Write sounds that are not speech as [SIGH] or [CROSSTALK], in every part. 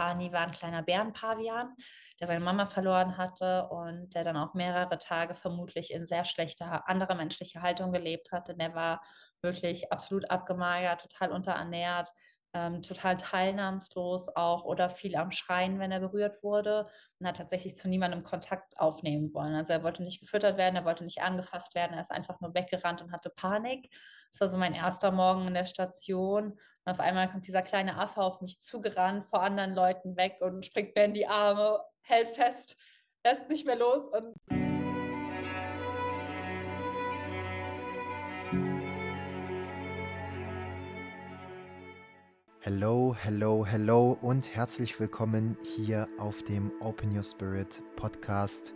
Barney war ein kleiner Bärenpavian, der seine Mama verloren hatte und der dann auch mehrere Tage vermutlich in sehr schlechter anderer menschlicher Haltung gelebt hatte. Der war wirklich absolut abgemagert, total unterernährt, ähm, total teilnahmslos auch oder viel am Schreien, wenn er berührt wurde und hat tatsächlich zu niemandem Kontakt aufnehmen wollen. Also er wollte nicht gefüttert werden, er wollte nicht angefasst werden, er ist einfach nur weggerannt und hatte Panik. Das war so mein erster Morgen in der Station. Und auf einmal kommt dieser kleine Affe auf mich zugerannt, vor anderen Leuten weg und springt mir in die Arme, hält fest, lässt nicht mehr los und Hello, hello, hello und herzlich willkommen hier auf dem Open Your Spirit Podcast.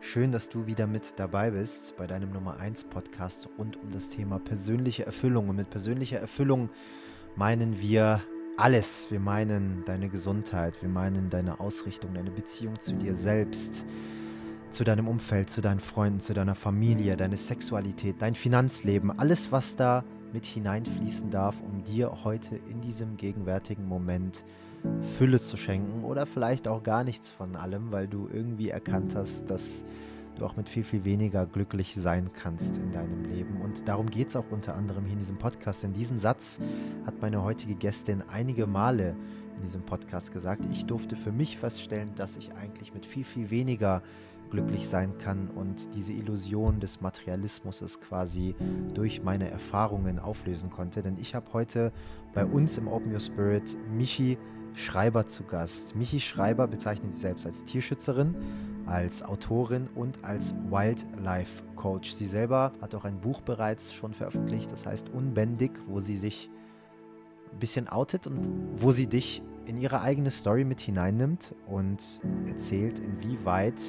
Schön, dass du wieder mit dabei bist bei deinem Nummer 1 Podcast rund um das Thema persönliche Erfüllung. Und mit persönlicher Erfüllung meinen wir alles. Wir meinen deine Gesundheit, wir meinen deine Ausrichtung, deine Beziehung zu dir selbst, zu deinem Umfeld, zu deinen Freunden, zu deiner Familie, deine Sexualität, dein Finanzleben, alles, was da mit hineinfließen darf, um dir heute in diesem gegenwärtigen Moment Fülle zu schenken oder vielleicht auch gar nichts von allem, weil du irgendwie erkannt hast, dass du auch mit viel, viel weniger glücklich sein kannst in deinem Leben. Und darum geht es auch unter anderem hier in diesem Podcast. Denn diesen Satz hat meine heutige Gästin einige Male in diesem Podcast gesagt. Ich durfte für mich feststellen, dass ich eigentlich mit viel, viel weniger glücklich sein kann und diese Illusion des Materialismus quasi durch meine Erfahrungen auflösen konnte. Denn ich habe heute bei uns im Open Your Spirit Michi Schreiber zu Gast. Michi Schreiber bezeichnet sich selbst als Tierschützerin, als Autorin und als Wildlife Coach. Sie selber hat auch ein Buch bereits schon veröffentlicht, das heißt Unbändig, wo sie sich ein bisschen outet und wo sie dich in ihre eigene Story mit hineinnimmt und erzählt, inwieweit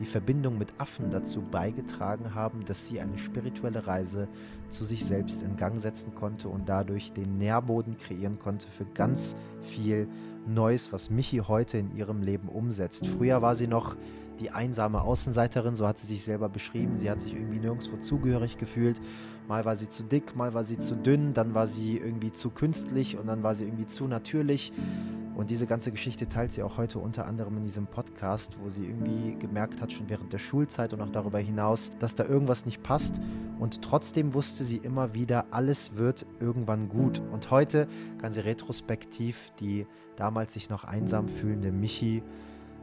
die Verbindung mit Affen dazu beigetragen haben, dass sie eine spirituelle Reise zu sich selbst in Gang setzen konnte und dadurch den Nährboden kreieren konnte für ganz viel Neues, was Michi heute in ihrem Leben umsetzt. Früher war sie noch die einsame Außenseiterin, so hat sie sich selber beschrieben. Sie hat sich irgendwie nirgendwo zugehörig gefühlt. Mal war sie zu dick, mal war sie zu dünn, dann war sie irgendwie zu künstlich und dann war sie irgendwie zu natürlich. Und diese ganze Geschichte teilt sie auch heute unter anderem in diesem Podcast, wo sie irgendwie gemerkt hat, schon während der Schulzeit und auch darüber hinaus, dass da irgendwas nicht passt. Und trotzdem wusste sie immer wieder, alles wird irgendwann gut. Und heute kann sie retrospektiv die damals sich noch einsam fühlende Michi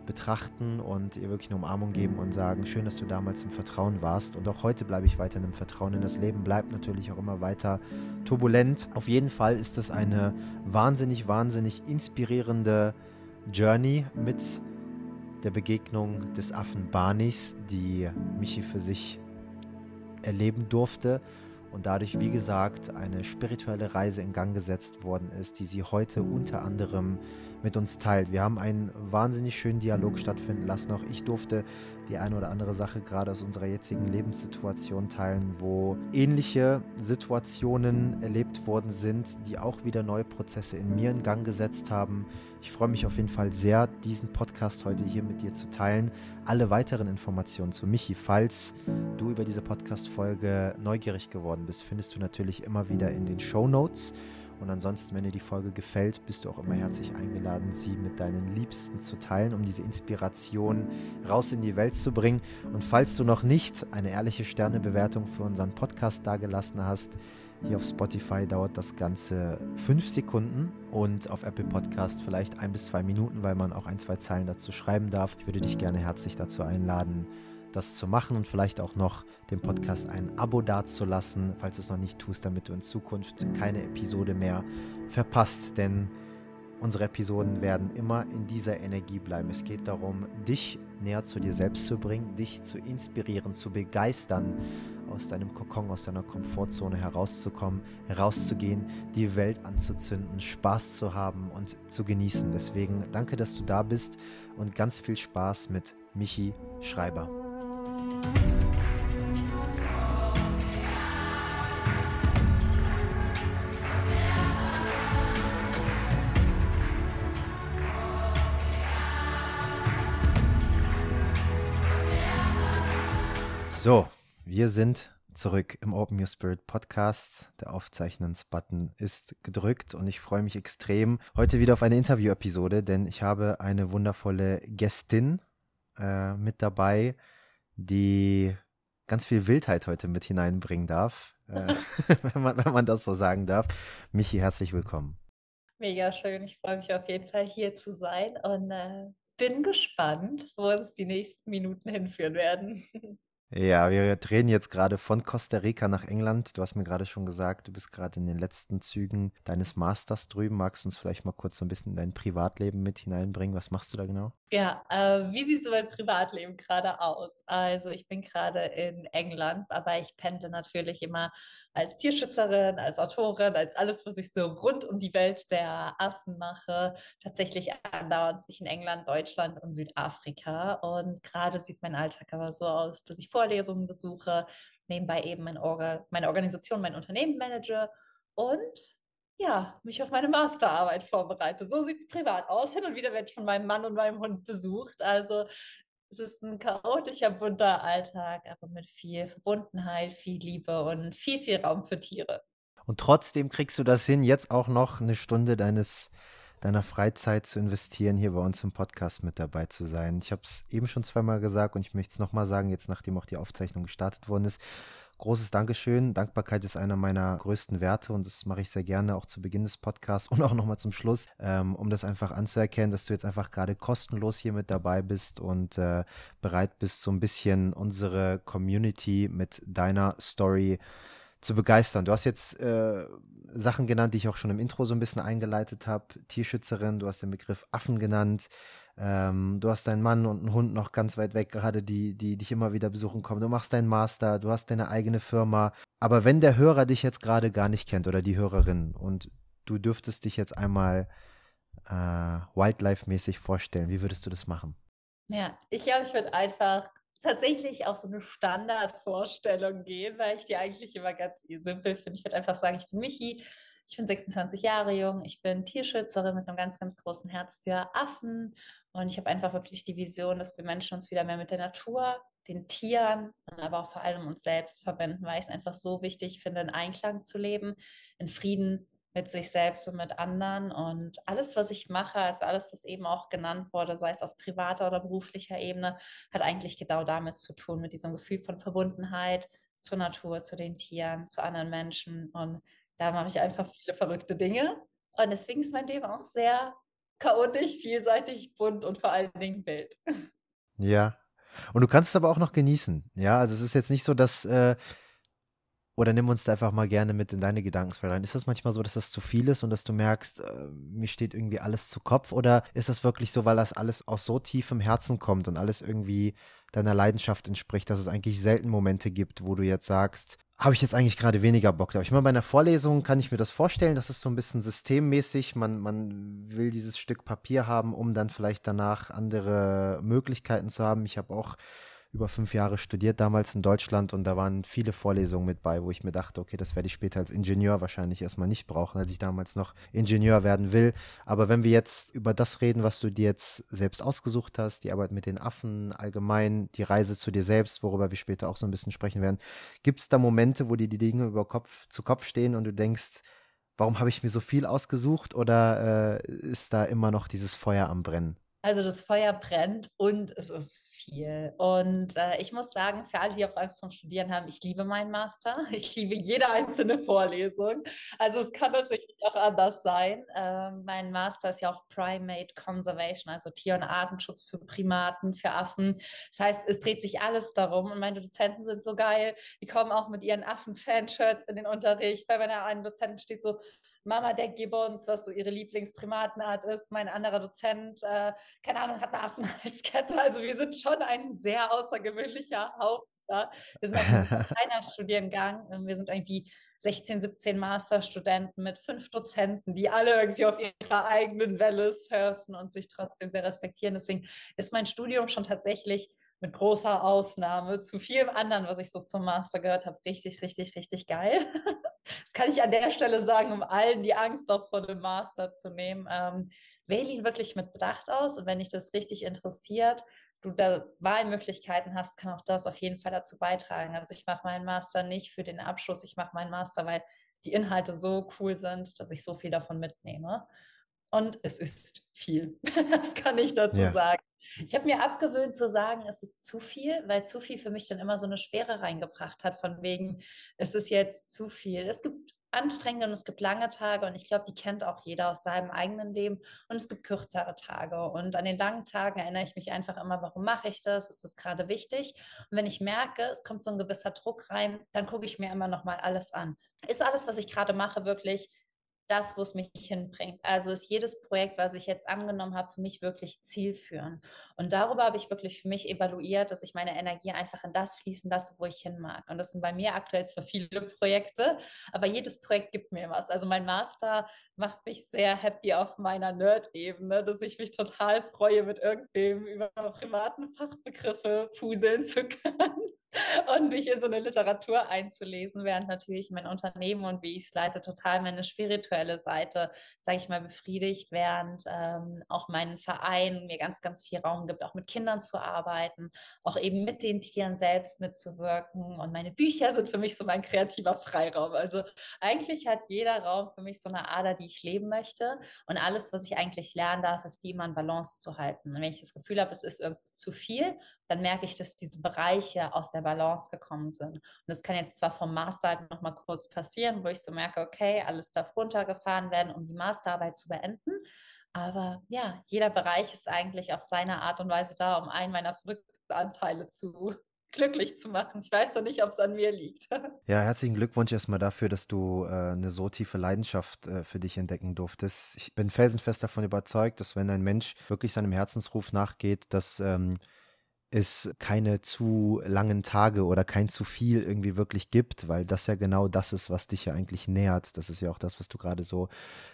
betrachten und ihr wirklich eine Umarmung geben und sagen, schön, dass du damals im Vertrauen warst. Und auch heute bleibe ich weiter im Vertrauen, denn das Leben bleibt natürlich auch immer weiter turbulent. Auf jeden Fall ist es eine wahnsinnig, wahnsinnig inspirierende Journey mit der Begegnung des Affen Barnis, die Michi für sich erleben durfte und dadurch, wie gesagt, eine spirituelle Reise in Gang gesetzt worden ist, die sie heute unter anderem mit uns teilt. Wir haben einen wahnsinnig schönen Dialog stattfinden lassen. Auch ich durfte die eine oder andere Sache gerade aus unserer jetzigen Lebenssituation teilen, wo ähnliche Situationen erlebt worden sind, die auch wieder neue Prozesse in mir in Gang gesetzt haben. Ich freue mich auf jeden Fall sehr, diesen Podcast heute hier mit dir zu teilen. Alle weiteren Informationen zu Michi, falls du über diese Podcast-Folge neugierig geworden bist, findest du natürlich immer wieder in den Show Notes. Und ansonsten, wenn dir die Folge gefällt, bist du auch immer herzlich eingeladen, sie mit deinen Liebsten zu teilen, um diese Inspiration raus in die Welt zu bringen. Und falls du noch nicht eine ehrliche Sternebewertung für unseren Podcast dagelassen hast, hier auf Spotify dauert das Ganze fünf Sekunden und auf Apple Podcast vielleicht ein bis zwei Minuten, weil man auch ein, zwei Zeilen dazu schreiben darf. Ich würde dich gerne herzlich dazu einladen, das zu machen und vielleicht auch noch dem Podcast ein Abo dazulassen, falls du es noch nicht tust, damit du in Zukunft keine Episode mehr verpasst. Denn unsere Episoden werden immer in dieser Energie bleiben. Es geht darum, dich näher zu dir selbst zu bringen, dich zu inspirieren, zu begeistern, aus deinem Kokon, aus deiner Komfortzone herauszukommen, herauszugehen, die Welt anzuzünden, Spaß zu haben und zu genießen. Deswegen danke, dass du da bist und ganz viel Spaß mit Michi Schreiber. So, wir sind zurück im Open Your Spirit Podcast. Der Aufzeichnens-Button ist gedrückt und ich freue mich extrem heute wieder auf eine Interview-Episode, denn ich habe eine wundervolle Gästin äh, mit dabei, die ganz viel Wildheit heute mit hineinbringen darf, äh, [LAUGHS] wenn, man, wenn man das so sagen darf. Michi, herzlich willkommen. Mega schön. Ich freue mich auf jeden Fall hier zu sein und äh, bin gespannt, wo uns die nächsten Minuten hinführen werden. [LAUGHS] Ja, wir drehen jetzt gerade von Costa Rica nach England. Du hast mir gerade schon gesagt, du bist gerade in den letzten Zügen deines Masters drüben. Magst du uns vielleicht mal kurz so ein bisschen in dein Privatleben mit hineinbringen? Was machst du da genau? Ja, äh, wie sieht so mein Privatleben gerade aus? Also ich bin gerade in England, aber ich pendle natürlich immer als Tierschützerin, als Autorin, als alles, was ich so rund um die Welt der Affen mache, tatsächlich andauernd zwischen England, Deutschland und Südafrika. Und gerade sieht mein Alltag aber so aus, dass ich Vorlesungen besuche, nebenbei eben mein Orga meine Organisation, mein Unternehmen manage und ja, mich auf meine Masterarbeit vorbereite. So sieht es privat aus. Hin und wieder werde ich von meinem Mann und meinem Hund besucht. Also es ist ein chaotischer, bunter Alltag, aber mit viel Verbundenheit, viel Liebe und viel, viel Raum für Tiere. Und trotzdem kriegst du das hin, jetzt auch noch eine Stunde deines deiner Freizeit zu investieren, hier bei uns im Podcast mit dabei zu sein. Ich habe es eben schon zweimal gesagt und ich möchte es nochmal sagen, jetzt nachdem auch die Aufzeichnung gestartet worden ist großes Dankeschön. Dankbarkeit ist einer meiner größten Werte und das mache ich sehr gerne auch zu Beginn des Podcasts [LAUGHS] und auch nochmal zum Schluss, ähm, um das einfach anzuerkennen, dass du jetzt einfach gerade kostenlos hier mit dabei bist und äh, bereit bist, so ein bisschen unsere Community mit deiner Story zu begeistern. Du hast jetzt äh, Sachen genannt, die ich auch schon im Intro so ein bisschen eingeleitet habe. Tierschützerin, du hast den Begriff Affen genannt. Ähm, du hast deinen Mann und einen Hund noch ganz weit weg, gerade die, die dich immer wieder besuchen kommen. Du machst deinen Master, du hast deine eigene Firma. Aber wenn der Hörer dich jetzt gerade gar nicht kennt oder die Hörerin und du dürftest dich jetzt einmal äh, Wildlife-mäßig vorstellen, wie würdest du das machen? Ja, ich glaube, ich würde einfach tatsächlich auch so eine Standardvorstellung gehen, weil ich die eigentlich immer ganz simpel finde. Ich würde einfach sagen, ich bin Michi, ich bin 26 Jahre jung, ich bin Tierschützerin mit einem ganz, ganz großen Herz für Affen und ich habe einfach wirklich die Vision, dass wir Menschen uns wieder mehr mit der Natur, den Tieren, aber auch vor allem uns selbst verbinden, weil ich es einfach so wichtig finde, in Einklang zu leben, in Frieden mit sich selbst und mit anderen. Und alles, was ich mache, also alles, was eben auch genannt wurde, sei es auf privater oder beruflicher Ebene, hat eigentlich genau damit zu tun, mit diesem Gefühl von Verbundenheit zur Natur, zu den Tieren, zu anderen Menschen. Und da mache ich einfach viele verrückte Dinge. Und deswegen ist mein Leben auch sehr chaotisch, vielseitig, bunt und vor allen Dingen wild. Ja. Und du kannst es aber auch noch genießen. Ja, also es ist jetzt nicht so, dass. Äh, oder nimm uns da einfach mal gerne mit in deine Gedankenswelt rein. Ist das manchmal so, dass das zu viel ist und dass du merkst, äh, mir steht irgendwie alles zu Kopf? Oder ist das wirklich so, weil das alles aus so tiefem Herzen kommt und alles irgendwie deiner Leidenschaft entspricht, dass es eigentlich selten Momente gibt, wo du jetzt sagst, habe ich jetzt eigentlich gerade weniger Bock drauf. Ich meine, bei einer Vorlesung kann ich mir das vorstellen, das ist so ein bisschen systemmäßig. Man, man will dieses Stück Papier haben, um dann vielleicht danach andere Möglichkeiten zu haben. Ich habe auch über fünf Jahre studiert damals in Deutschland und da waren viele Vorlesungen mit bei, wo ich mir dachte, okay, das werde ich später als Ingenieur wahrscheinlich erstmal nicht brauchen, als ich damals noch Ingenieur werden will. Aber wenn wir jetzt über das reden, was du dir jetzt selbst ausgesucht hast, die Arbeit mit den Affen allgemein, die Reise zu dir selbst, worüber wir später auch so ein bisschen sprechen werden, gibt es da Momente, wo dir die Dinge über Kopf zu Kopf stehen und du denkst, warum habe ich mir so viel ausgesucht oder äh, ist da immer noch dieses Feuer am Brennen? Also das Feuer brennt und es ist viel. Und äh, ich muss sagen, für alle, die auch Angst vom Studieren haben, ich liebe meinen Master. [LAUGHS] Ich liebe jede einzelne Vorlesung. Also es kann tatsächlich auch anders sein. Äh, mein Master ist ja auch Primate Conservation, also Tier- und Artenschutz für Primaten, für Affen. Das heißt, es dreht sich alles darum. Und meine Dozenten sind so geil. Die kommen auch mit ihren Affen-Fanshirts in den Unterricht. Bei meiner einen Dozentin steht so, Mama der Gibbons, was so ihre Lieblingsprimatenart ist. Mein anderer Dozent, äh, keine Ahnung, hat eine Affenhalskette. Also wir sind schon ein sehr außergewöhnlicher Haufen. Ja. Wir sind ein [LAUGHS] kleiner Studiengang. Wir sind irgendwie 16, 17 Masterstudenten mit fünf Dozenten, die alle irgendwie auf ihrer eigenen Welle surfen und sich trotzdem sehr respektieren. Deswegen ist mein Studium schon tatsächlich mit großer Ausnahme zu vielem anderen, was ich so zum Master gehört habe, richtig, richtig, richtig geil. [LAUGHS] Das kann ich an der Stelle sagen, um allen die Angst auch vor dem Master zu nehmen. Ähm, wähle ihn wirklich mit Bedacht aus und wenn dich das richtig interessiert, du da Wahlmöglichkeiten hast, kann auch das auf jeden Fall dazu beitragen. Also ich mache meinen Master nicht für den Abschluss, ich mache meinen Master, weil die Inhalte so cool sind, dass ich so viel davon mitnehme. Und es ist viel. [LAUGHS] Das kann ich dazu ja. sagen. Ich habe mir abgewöhnt zu sagen, es ist zu viel, weil zu viel für mich dann immer so eine Schwere reingebracht hat, von wegen, es ist jetzt zu viel. Es gibt anstrengende und es gibt lange Tage und ich glaube, die kennt auch jeder aus seinem eigenen Leben und es gibt kürzere Tage und an den langen Tagen erinnere ich mich einfach immer, warum mache ich das? Ist das gerade wichtig? Und wenn ich merke, es kommt so ein gewisser Druck rein, dann gucke ich mir immer noch mal alles an. Ist alles, was ich gerade mache, wirklich das, wo es mich hinbringt. Also ist jedes Projekt, was ich jetzt angenommen habe, für mich wirklich zielführend. Und darüber habe ich wirklich für mich evaluiert, dass ich meine Energie einfach in das fließen lasse, wo ich hin mag. Und das sind bei mir aktuell zwar viele Projekte, aber jedes Projekt gibt mir was. Also mein Master macht mich sehr happy auf meiner Nerd-Ebene, dass ich mich total freue, mit irgendwem über privaten Fachbegriffe fuseln zu können [LAUGHS] und mich in so eine Literatur einzulesen, während natürlich mein Unternehmen und wie ich es leite, total meine spirituelle Seite, sage ich mal, befriedigt, während ähm, auch mein Verein mir ganz, ganz viel Raum gibt, auch mit Kindern zu arbeiten, auch eben mit den Tieren selbst mitzuwirken. Und meine Bücher sind für mich so mein kreativer Freiraum. Also eigentlich hat jeder Raum für mich so eine Ader, die ich leben möchte. Und alles, was ich eigentlich lernen darf, ist die immer in Balance zu halten. Und wenn ich das Gefühl habe, es ist irgendwie zu viel, dann merke ich, dass diese Bereiche aus der Balance gekommen sind. Und das kann jetzt zwar vom Master halt noch mal kurz passieren, wo ich so merke, okay, alles darf runtergefahren werden, um die Masterarbeit zu beenden. Aber ja, jeder Bereich ist eigentlich auf seine Art und Weise da, um einen meiner verrückten Anteile zu glücklich zu machen. Ich weiß doch nicht, ob es an mir liegt. [LAUGHS] Ja, herzlichen Glückwunsch erstmal dafür, dass du äh, eine so tiefe Leidenschaft äh, für dich entdecken durftest. Ich bin felsenfest davon überzeugt, dass wenn ein Mensch wirklich seinem Herzensruf nachgeht, dass ähm, es keine zu langen Tage oder kein zu viel irgendwie wirklich gibt, weil das ja genau das ist, was dich ja eigentlich nährt. Das ist ja auch das, was du gerade so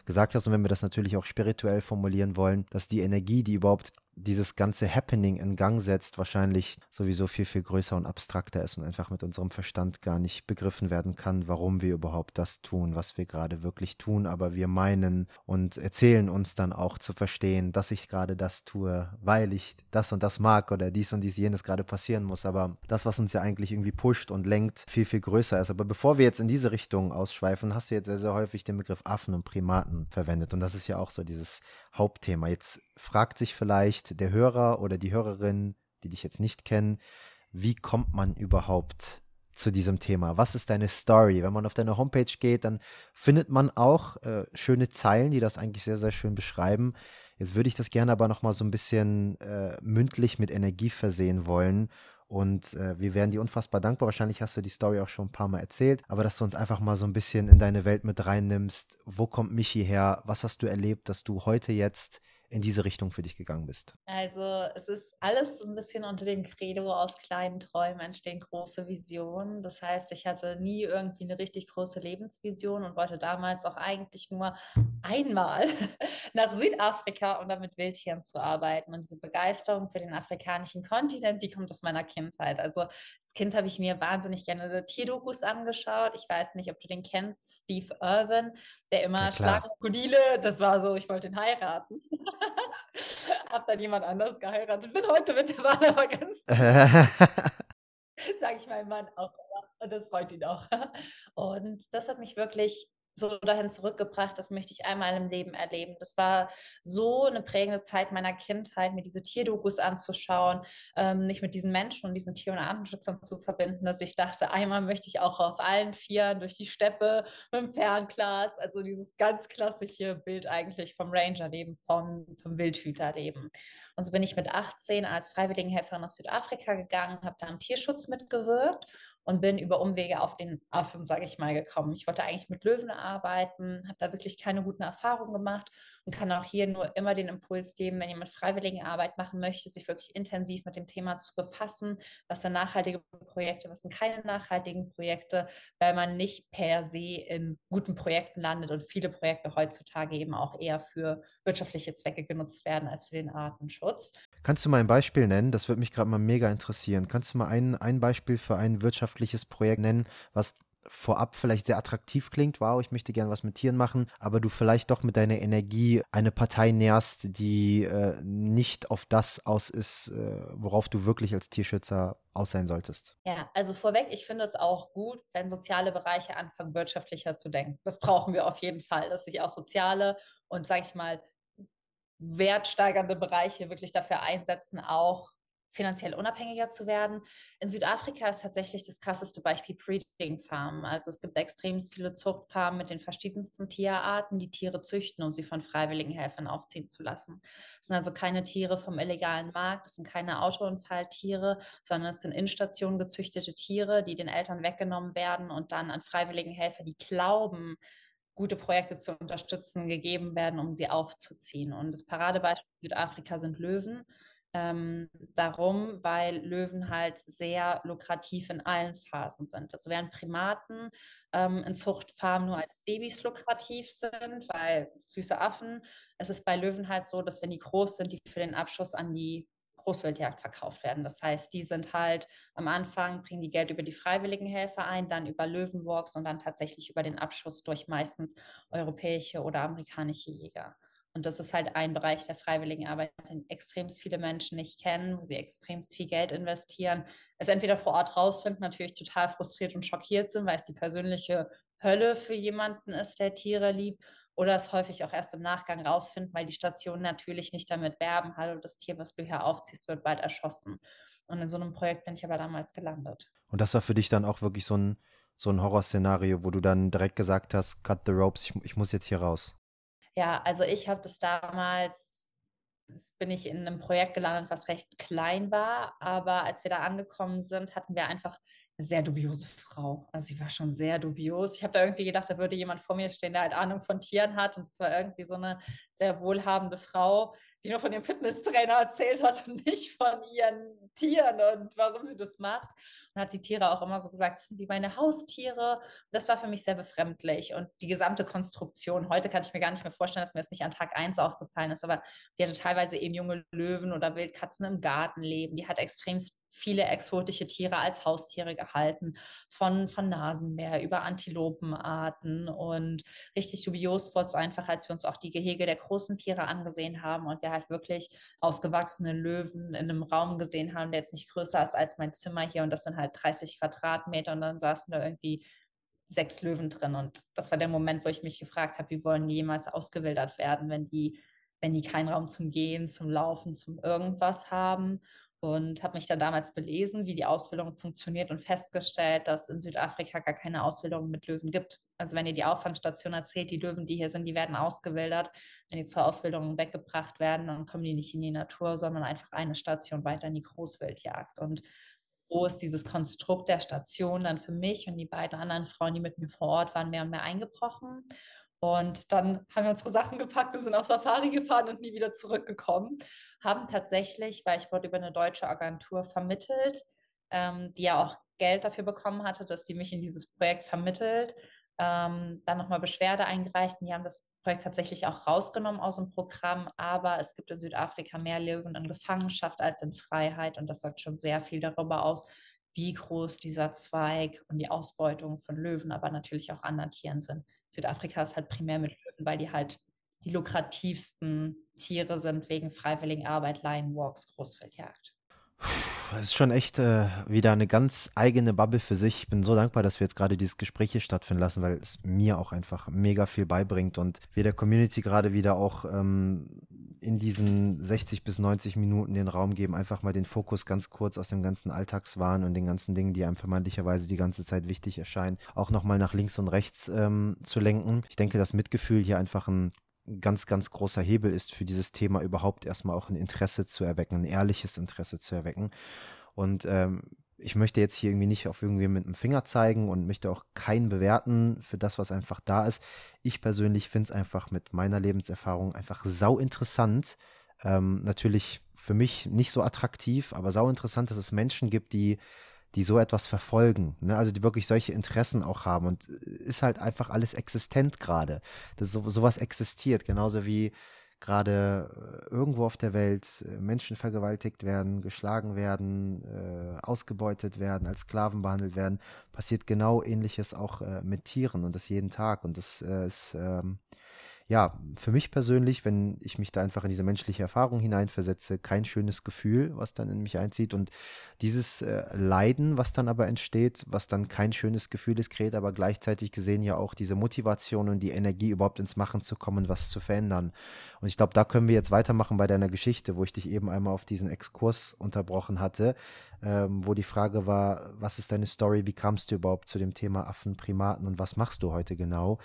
gesagt hast. Und wenn wir das natürlich auch spirituell formulieren wollen, dass die Energie, die überhaupt dieses ganze Happening in Gang setzt, wahrscheinlich sowieso viel, viel größer und abstrakter ist und einfach mit unserem Verstand gar nicht begriffen werden kann, warum wir überhaupt das tun, was wir gerade wirklich tun. Aber wir meinen und erzählen uns dann auch zu verstehen, dass ich gerade das tue, weil ich das und das mag oder dies und dies jenes gerade passieren muss. Aber das, was uns ja eigentlich irgendwie pusht und lenkt, viel, viel größer ist. Aber bevor wir jetzt in diese Richtung ausschweifen, hast du jetzt sehr, sehr häufig den Begriff Affen und Primaten verwendet. Und das ist ja auch so dieses Hauptthema. Jetzt fragt sich vielleicht der Hörer oder die Hörerin, die dich jetzt nicht kennen, wie kommt man überhaupt zu diesem Thema? Was ist deine Story? Wenn man auf deine Homepage geht, dann findet man auch äh, schöne Zeilen, die das eigentlich sehr, sehr schön beschreiben. Jetzt würde ich das gerne aber noch mal so ein bisschen äh, mündlich mit Energie versehen wollen und äh, wir wären dir unfassbar dankbar. Wahrscheinlich hast du die Story auch schon ein paar Mal erzählt, aber dass du uns einfach mal so ein bisschen in deine Welt mit reinnimmst. Wo kommt Michi her? Was hast du erlebt, dass du heute jetzt in diese Richtung für dich gegangen bist? Also es ist alles ein bisschen unter dem Credo aus kleinen Träumen entstehen große Visionen. Das heißt, ich hatte nie irgendwie eine richtig große Lebensvision und wollte damals auch eigentlich nur einmal [LAUGHS] nach Südafrika, um dann mit Wildtieren zu arbeiten. Und diese Begeisterung für den afrikanischen Kontinent, die kommt aus meiner Kindheit. Also als Kind habe ich mir wahnsinnig gerne Tierdokus angeschaut. Ich weiß nicht, ob du den kennst, Steve Irwin, der immer Krokodile, das war so, ich wollte ihn heiraten. [LAUGHS] Hab dann jemand anderes geheiratet. Bin heute mit der Wahl aber ganz. [LAUGHS] Sag ich meinem Mann auch. Und das freut ihn auch. Und das hat mich wirklich so dahin zurückgebracht, das möchte ich einmal im Leben erleben. Das war so eine prägende Zeit meiner Kindheit, mir diese Tierdokus anzuschauen, ähm, nicht mit diesen Menschen und diesen Tier- und Artenschützern zu verbinden, dass ich dachte, einmal möchte ich auch auf allen Vieren durch die Steppe mit dem Fernglas, also dieses ganz klassische Bild eigentlich vom Rangerleben, vom, vom Wildhüterleben. Und so bin ich mit 18 als Freiwilligenhelferin nach Südafrika gegangen, habe da im Tierschutz mitgewirkt und bin über Umwege auf den Affen, sage ich mal, gekommen. Ich wollte eigentlich mit Löwen arbeiten, habe da wirklich keine guten Erfahrungen gemacht und kann auch hier nur immer den Impuls geben, wenn jemand freiwillige Arbeit machen möchte, sich wirklich intensiv mit dem Thema zu befassen, was sind nachhaltige Projekte, was sind keine nachhaltigen Projekte, weil man nicht per se in guten Projekten landet und viele Projekte heutzutage eben auch eher für wirtschaftliche Zwecke genutzt werden als für den Artenschutz. Kannst du mal ein Beispiel nennen? Das würde mich gerade mal mega interessieren. Kannst du mal ein, ein Beispiel für ein wirtschaftliches Projekt nennen, was vorab vielleicht sehr attraktiv klingt, wow, ich möchte gerne was mit Tieren machen, aber du vielleicht doch mit deiner Energie eine Partei nährst, die äh, nicht auf das aus ist, äh, worauf du wirklich als Tierschützer aus sein solltest. Ja, also vorweg, ich finde es auch gut, wenn soziale Bereiche anfangen, wirtschaftlicher zu denken. Das brauchen wir auf jeden Fall, dass sich auch soziale und, sage ich mal, wertsteigernde Bereiche wirklich dafür einsetzen, auch finanziell unabhängiger zu werden. In Südafrika ist tatsächlich das krasseste Beispiel Breeding Farmen. Also es gibt extrem viele Zuchtfarmen mit den verschiedensten Tierarten, die Tiere züchten, um sie von freiwilligen Helfern aufziehen zu lassen. Es sind also keine Tiere vom illegalen Markt, es sind keine Autounfalltiere, sondern es sind in Stationen gezüchtete Tiere, die den Eltern weggenommen werden und dann an freiwilligen Helfer, die glauben, gute Projekte zu unterstützen, gegeben werden, um sie aufzuziehen. Und das Paradebeispiel Südafrika sind Löwen ähm, darum, weil Löwen halt sehr lukrativ in allen Phasen sind. Also während Primaten ähm, in Zuchtfarmen nur als Babys lukrativ sind, weil süße Affen, es ist bei Löwen halt so, dass wenn die groß sind, die für den Abschuss an die Großwildjagd verkauft werden. Das heißt, die sind halt am Anfang, bringen die Geld über die freiwilligen Helfer ein, dann über Löwenwalks und dann tatsächlich über den Abschuss durch meistens europäische oder amerikanische Jäger. Und das ist halt ein Bereich der freiwilligen Arbeit, den extrem viele Menschen nicht kennen, wo sie extrem viel Geld investieren, es entweder vor Ort rausfinden, natürlich total frustriert und schockiert sind, weil es die persönliche Hölle für jemanden ist, der Tiere liebt, oder es häufig auch erst im Nachgang rausfinden, weil die Stationen natürlich nicht damit werben, hallo, das Tier, was du hier aufziehst, wird bald erschossen. Und in so einem Projekt bin ich aber damals gelandet. Und das war für dich dann auch wirklich so ein, so ein Horrorszenario, wo du dann direkt gesagt hast, cut the ropes, ich, ich muss jetzt hier raus. Ja, also ich habe das damals, das bin ich in einem Projekt gelandet, was recht klein war, aber als wir da angekommen sind, hatten wir einfach eine sehr dubiose Frau. Also sie war schon sehr dubios. Ich habe da irgendwie gedacht, da würde jemand vor mir stehen, der halt Ahnung von Tieren hat und es war irgendwie so eine sehr wohlhabende Frau, die nur von dem Fitnesstrainer [LAUGHS] erzählt hat und nicht von ihren Tieren und warum sie das macht und hat die Tiere auch immer so gesagt, das sind wie meine Haustiere. Das war für mich sehr befremdlich und die gesamte Konstruktion. Heute kann ich mir gar nicht mehr vorstellen, dass mir das nicht an Tag 1 aufgefallen ist, aber die hatte teilweise eben junge Löwen oder Wildkatzen im Garten leben. Die hat extrem viele exotische Tiere als Haustiere gehalten, von, von Nasenbär über Antilopenarten und richtig dubios Spots einfach, als wir uns auch die Gehege der großen Tiere angesehen haben und wir halt wirklich ausgewachsene Löwen in einem Raum gesehen haben, der jetzt nicht größer ist als mein Zimmer hier und das sind halt 30 Quadratmeter und dann saßen da irgendwie sechs Löwen drin und das war der Moment, wo ich mich gefragt habe, wie wollen die jemals ausgewildert werden, wenn die wenn die keinen Raum zum Gehen, zum Laufen, zum irgendwas haben und habe mich dann damals belesen, wie die Ausbildung funktioniert und festgestellt, dass in Südafrika gar keine Ausbildung mit Löwen gibt. Also wenn ihr die Auffangstation erzählt, die Löwen, die hier sind, die werden ausgewildert. Wenn die zur Ausbildung weggebracht werden, dann kommen die nicht in die Natur, sondern einfach eine Station weiter in die Großwildjagd. Und ist dieses Konstrukt der Station dann für mich und die beiden anderen Frauen, die mit mir vor Ort waren, mehr und mehr eingebrochen. Und dann haben wir unsere Sachen gepackt und sind auf Safari gefahren und nie wieder zurückgekommen haben tatsächlich, weil ich wurde über eine deutsche Agentur vermittelt, ähm, die ja auch Geld dafür bekommen hatte, dass sie mich in dieses Projekt vermittelt, ähm, dann nochmal Beschwerde eingereicht und die haben das Projekt tatsächlich auch rausgenommen aus dem Programm, aber es gibt in Südafrika mehr Löwen in Gefangenschaft als in Freiheit und das sagt schon sehr viel darüber aus, wie groß dieser Zweig und die Ausbeutung von Löwen, aber natürlich auch anderen Tieren sind. Südafrika ist halt primär mit Löwen, weil die halt die lukrativsten Tiere sind wegen freiwilligen Arbeit, Lion Walks, Großfeldjagd. [LAUGHS] Das ist schon echt äh, wieder eine ganz eigene Bubble für sich. Ich bin so dankbar, dass wir jetzt gerade dieses Gespräch hier stattfinden lassen, weil es mir auch einfach mega viel beibringt und wir der Community gerade wieder auch ähm, in diesen 60 bis 90 Minuten den Raum geben, einfach mal den Fokus ganz kurz aus dem ganzen Alltagswahn und den ganzen Dingen, die einem vermeintlicherweise die ganze Zeit wichtig erscheinen, auch nochmal nach links und rechts ähm, zu lenken. Ich denke, dass Mitgefühl hier einfach ein ganz, ganz großer Hebel ist für dieses Thema überhaupt erstmal auch ein Interesse zu erwecken, ein ehrliches Interesse zu erwecken. Und ähm, ich möchte jetzt hier irgendwie nicht auf irgendwie mit dem Finger zeigen und möchte auch keinen bewerten für das, was einfach da ist. Ich persönlich finde es einfach mit meiner Lebenserfahrung einfach sau interessant. Ähm, natürlich für mich nicht so attraktiv, aber sau interessant, dass es Menschen gibt, die die so etwas verfolgen, ne? also die wirklich solche Interessen auch haben und äh, ist halt einfach alles existent gerade. Das so, sowas existiert, genauso wie gerade äh, irgendwo auf der Welt äh, Menschen vergewaltigt werden, geschlagen werden, äh, ausgebeutet werden, als Sklaven behandelt werden, passiert genau ähnliches auch äh, mit Tieren und das jeden Tag. Und das äh, ist ähm, ja, für mich persönlich, wenn ich mich da einfach in diese menschliche Erfahrung hineinversetze, kein schönes Gefühl, was dann in mich einzieht. Und dieses äh, Leiden, was dann aber entsteht, was dann kein schönes Gefühl ist, kreiert aber gleichzeitig gesehen ja auch diese Motivation und die Energie, überhaupt ins Machen zu kommen, was zu verändern. Und ich glaube, da können wir jetzt weitermachen bei deiner Geschichte, wo ich dich eben einmal auf diesen Exkurs unterbrochen hatte, ähm, wo die Frage war, was ist deine Story, wie kamst du überhaupt zu dem Thema Affen, Primaten und was machst du heute genau?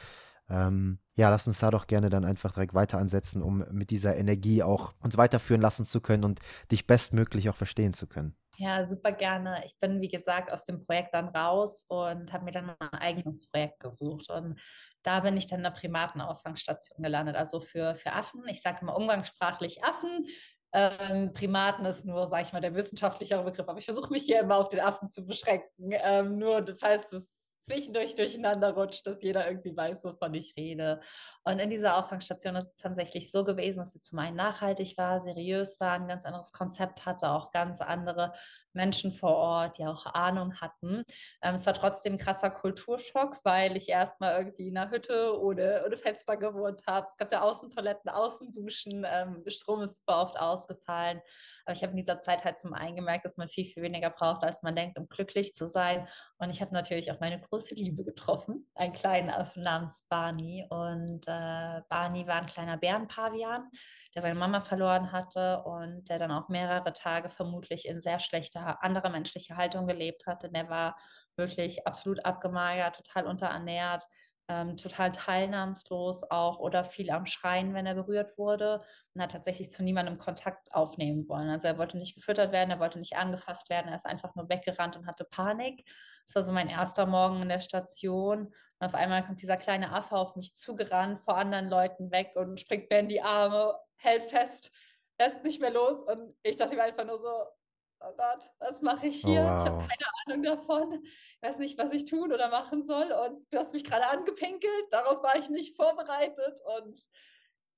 Ähm, ja, lass uns da doch gerne dann einfach direkt weiter ansetzen, um mit dieser Energie auch uns weiterführen lassen zu können und dich bestmöglich auch verstehen zu können. Ja, super gerne. Ich bin, wie gesagt, aus dem Projekt dann raus und habe mir dann mein eigenes Projekt gesucht. Und da bin ich dann in der Primatenauffangstation gelandet, also für, für Affen. Ich sage immer umgangssprachlich Affen. Ähm, Primaten ist nur, sage ich mal, der wissenschaftlichere Begriff, aber ich versuche mich hier immer auf den Affen zu beschränken. Ähm, nur falls das zwischendurch durcheinander rutscht, dass jeder irgendwie weiß, wovon ich rede. Und in dieser Auffangstation ist es tatsächlich so gewesen, dass sie zum einen nachhaltig war, seriös war, ein ganz anderes Konzept hatte, auch ganz andere Menschen vor Ort, die auch Ahnung hatten. Ähm, es war trotzdem ein krasser Kulturschock, weil ich erstmal irgendwie in einer Hütte ohne, ohne Fenster gewohnt habe. Es gab ja Außentoiletten, Außenduschen, ähm, Strom ist super oft ausgefallen. Aber ich habe in dieser Zeit halt zum einen gemerkt, dass man viel, viel weniger braucht, als man denkt, um glücklich zu sein. Und ich habe natürlich auch meine große Liebe getroffen, einen kleinen Affen namens Barney. Und äh, Barney war ein kleiner Bärenpavian, der seine Mama verloren hatte und der dann auch mehrere Tage vermutlich in sehr schlechter anderer menschlicher Haltung gelebt hatte. Der war wirklich absolut abgemagert, total unterernährt, ähm, total teilnahmslos auch oder viel am Schreien, wenn er berührt wurde und hat tatsächlich zu niemandem Kontakt aufnehmen wollen. Also er wollte nicht gefüttert werden, er wollte nicht angefasst werden, er ist einfach nur weggerannt und hatte Panik. Das war so mein erster Morgen in der Station. Und auf einmal kommt dieser kleine Affe auf mich zugerannt, vor anderen Leuten weg und springt mir in die Arme, hält fest, lässt nicht mehr los. Und ich dachte mir einfach nur so, oh Gott, was mache ich hier? Oh, wow. Ich habe keine Ahnung davon. Ich weiß nicht, was ich tun oder machen soll. Und du hast mich gerade angepinkelt. Darauf war ich nicht vorbereitet. Und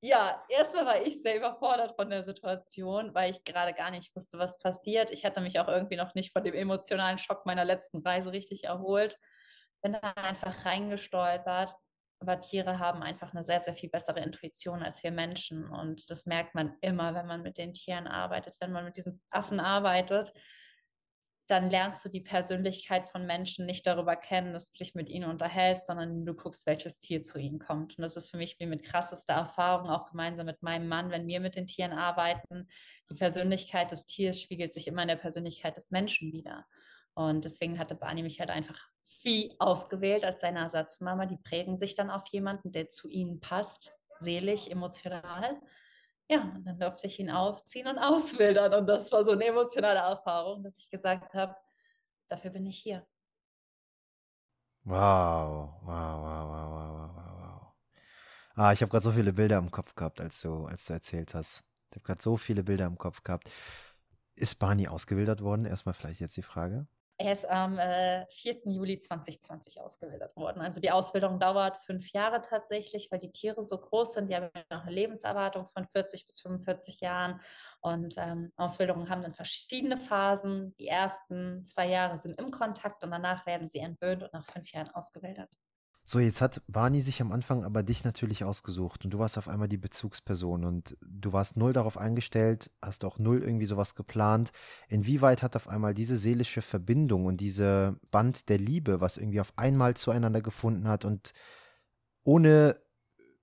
ja, erstmal war ich sehr überfordert von der Situation, weil ich gerade gar nicht wusste, was passiert. Ich hatte mich auch irgendwie noch nicht von dem emotionalen Schock meiner letzten Reise richtig erholt. Bin da einfach reingestolpert aber Tiere haben einfach eine sehr, sehr viel bessere Intuition als wir Menschen. Und das merkt man immer, wenn man mit den Tieren arbeitet. Wenn man mit diesen Affen arbeitet, dann lernst du die Persönlichkeit von Menschen nicht darüber kennen, dass du dich mit ihnen unterhältst, sondern du guckst, welches Tier zu ihnen kommt. Und das ist für mich wie mit krassester Erfahrung, auch gemeinsam mit meinem Mann, wenn wir mit den Tieren arbeiten. Die Persönlichkeit des Tiers spiegelt sich immer in der Persönlichkeit des Menschen wieder. Und deswegen hatte Barney mich halt einfach wie ausgewählt als seine Ersatzmama. Die prägen sich dann auf jemanden, der zu ihnen passt, seelisch, emotional. Ja, und dann durfte ich ihn aufziehen und auswildern. Und das war so eine emotionale Erfahrung, dass ich gesagt habe, dafür bin ich hier. Wow, wow, wow, wow, wow, wow, wow. Ah, ich habe gerade so viele Bilder im Kopf gehabt, als du, als du erzählt hast. Ich habe gerade so viele Bilder im Kopf gehabt. Ist Barney ausgewildert worden? Erstmal vielleicht jetzt die Frage. Er ist am äh, 4. Juli 2020 ausgebildet worden. Also die Ausbildung dauert fünf Jahre tatsächlich, weil die Tiere so groß sind. Die haben noch eine Lebenserwartung von 40 bis 45 Jahren. Und ähm, Ausbildungen haben dann verschiedene Phasen. Die ersten zwei Jahre sind im Kontakt und danach werden sie entwöhnt und nach fünf Jahren ausgebildet. So, jetzt hat Barney sich am Anfang aber dich natürlich ausgesucht und du warst auf einmal die Bezugsperson und du warst null darauf eingestellt, hast auch null irgendwie sowas geplant. Inwieweit hat auf einmal diese seelische Verbindung und diese Band der Liebe, was irgendwie auf einmal zueinander gefunden hat und ohne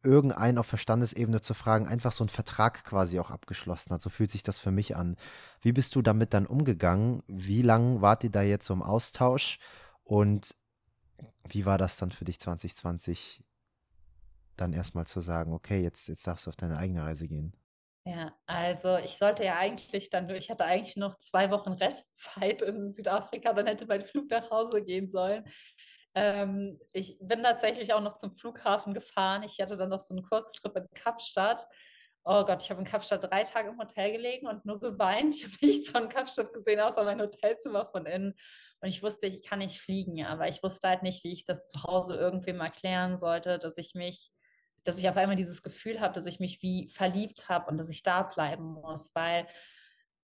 irgendeinen auf Verstandesebene zu fragen, einfach so einen Vertrag quasi auch abgeschlossen hat. So fühlt sich das für mich an. Wie bist du damit dann umgegangen? Wie lange wart ihr da jetzt so im Austausch? Und wie war das dann für dich 2020, dann erstmal zu sagen, okay, jetzt, jetzt darfst du auf deine eigene Reise gehen? Ja, also ich sollte ja eigentlich dann, ich hatte eigentlich noch zwei Wochen Restzeit in Südafrika, dann hätte mein Flug nach Hause gehen sollen. Ähm, ich bin tatsächlich auch noch zum Flughafen gefahren. Ich hatte dann noch so einen Kurztrip in Kapstadt. Oh Gott, ich habe in Kapstadt drei Tage im Hotel gelegen und nur geweint. Ich habe [LAUGHS] nichts von Kapstadt gesehen, außer mein Hotelzimmer von innen. Und ich wusste, ich kann nicht fliegen, aber ich wusste halt nicht, wie ich das zu Hause irgendwem erklären sollte, dass ich mich dass ich auf einmal dieses Gefühl habe, dass ich mich wie verliebt habe und dass ich da bleiben muss, weil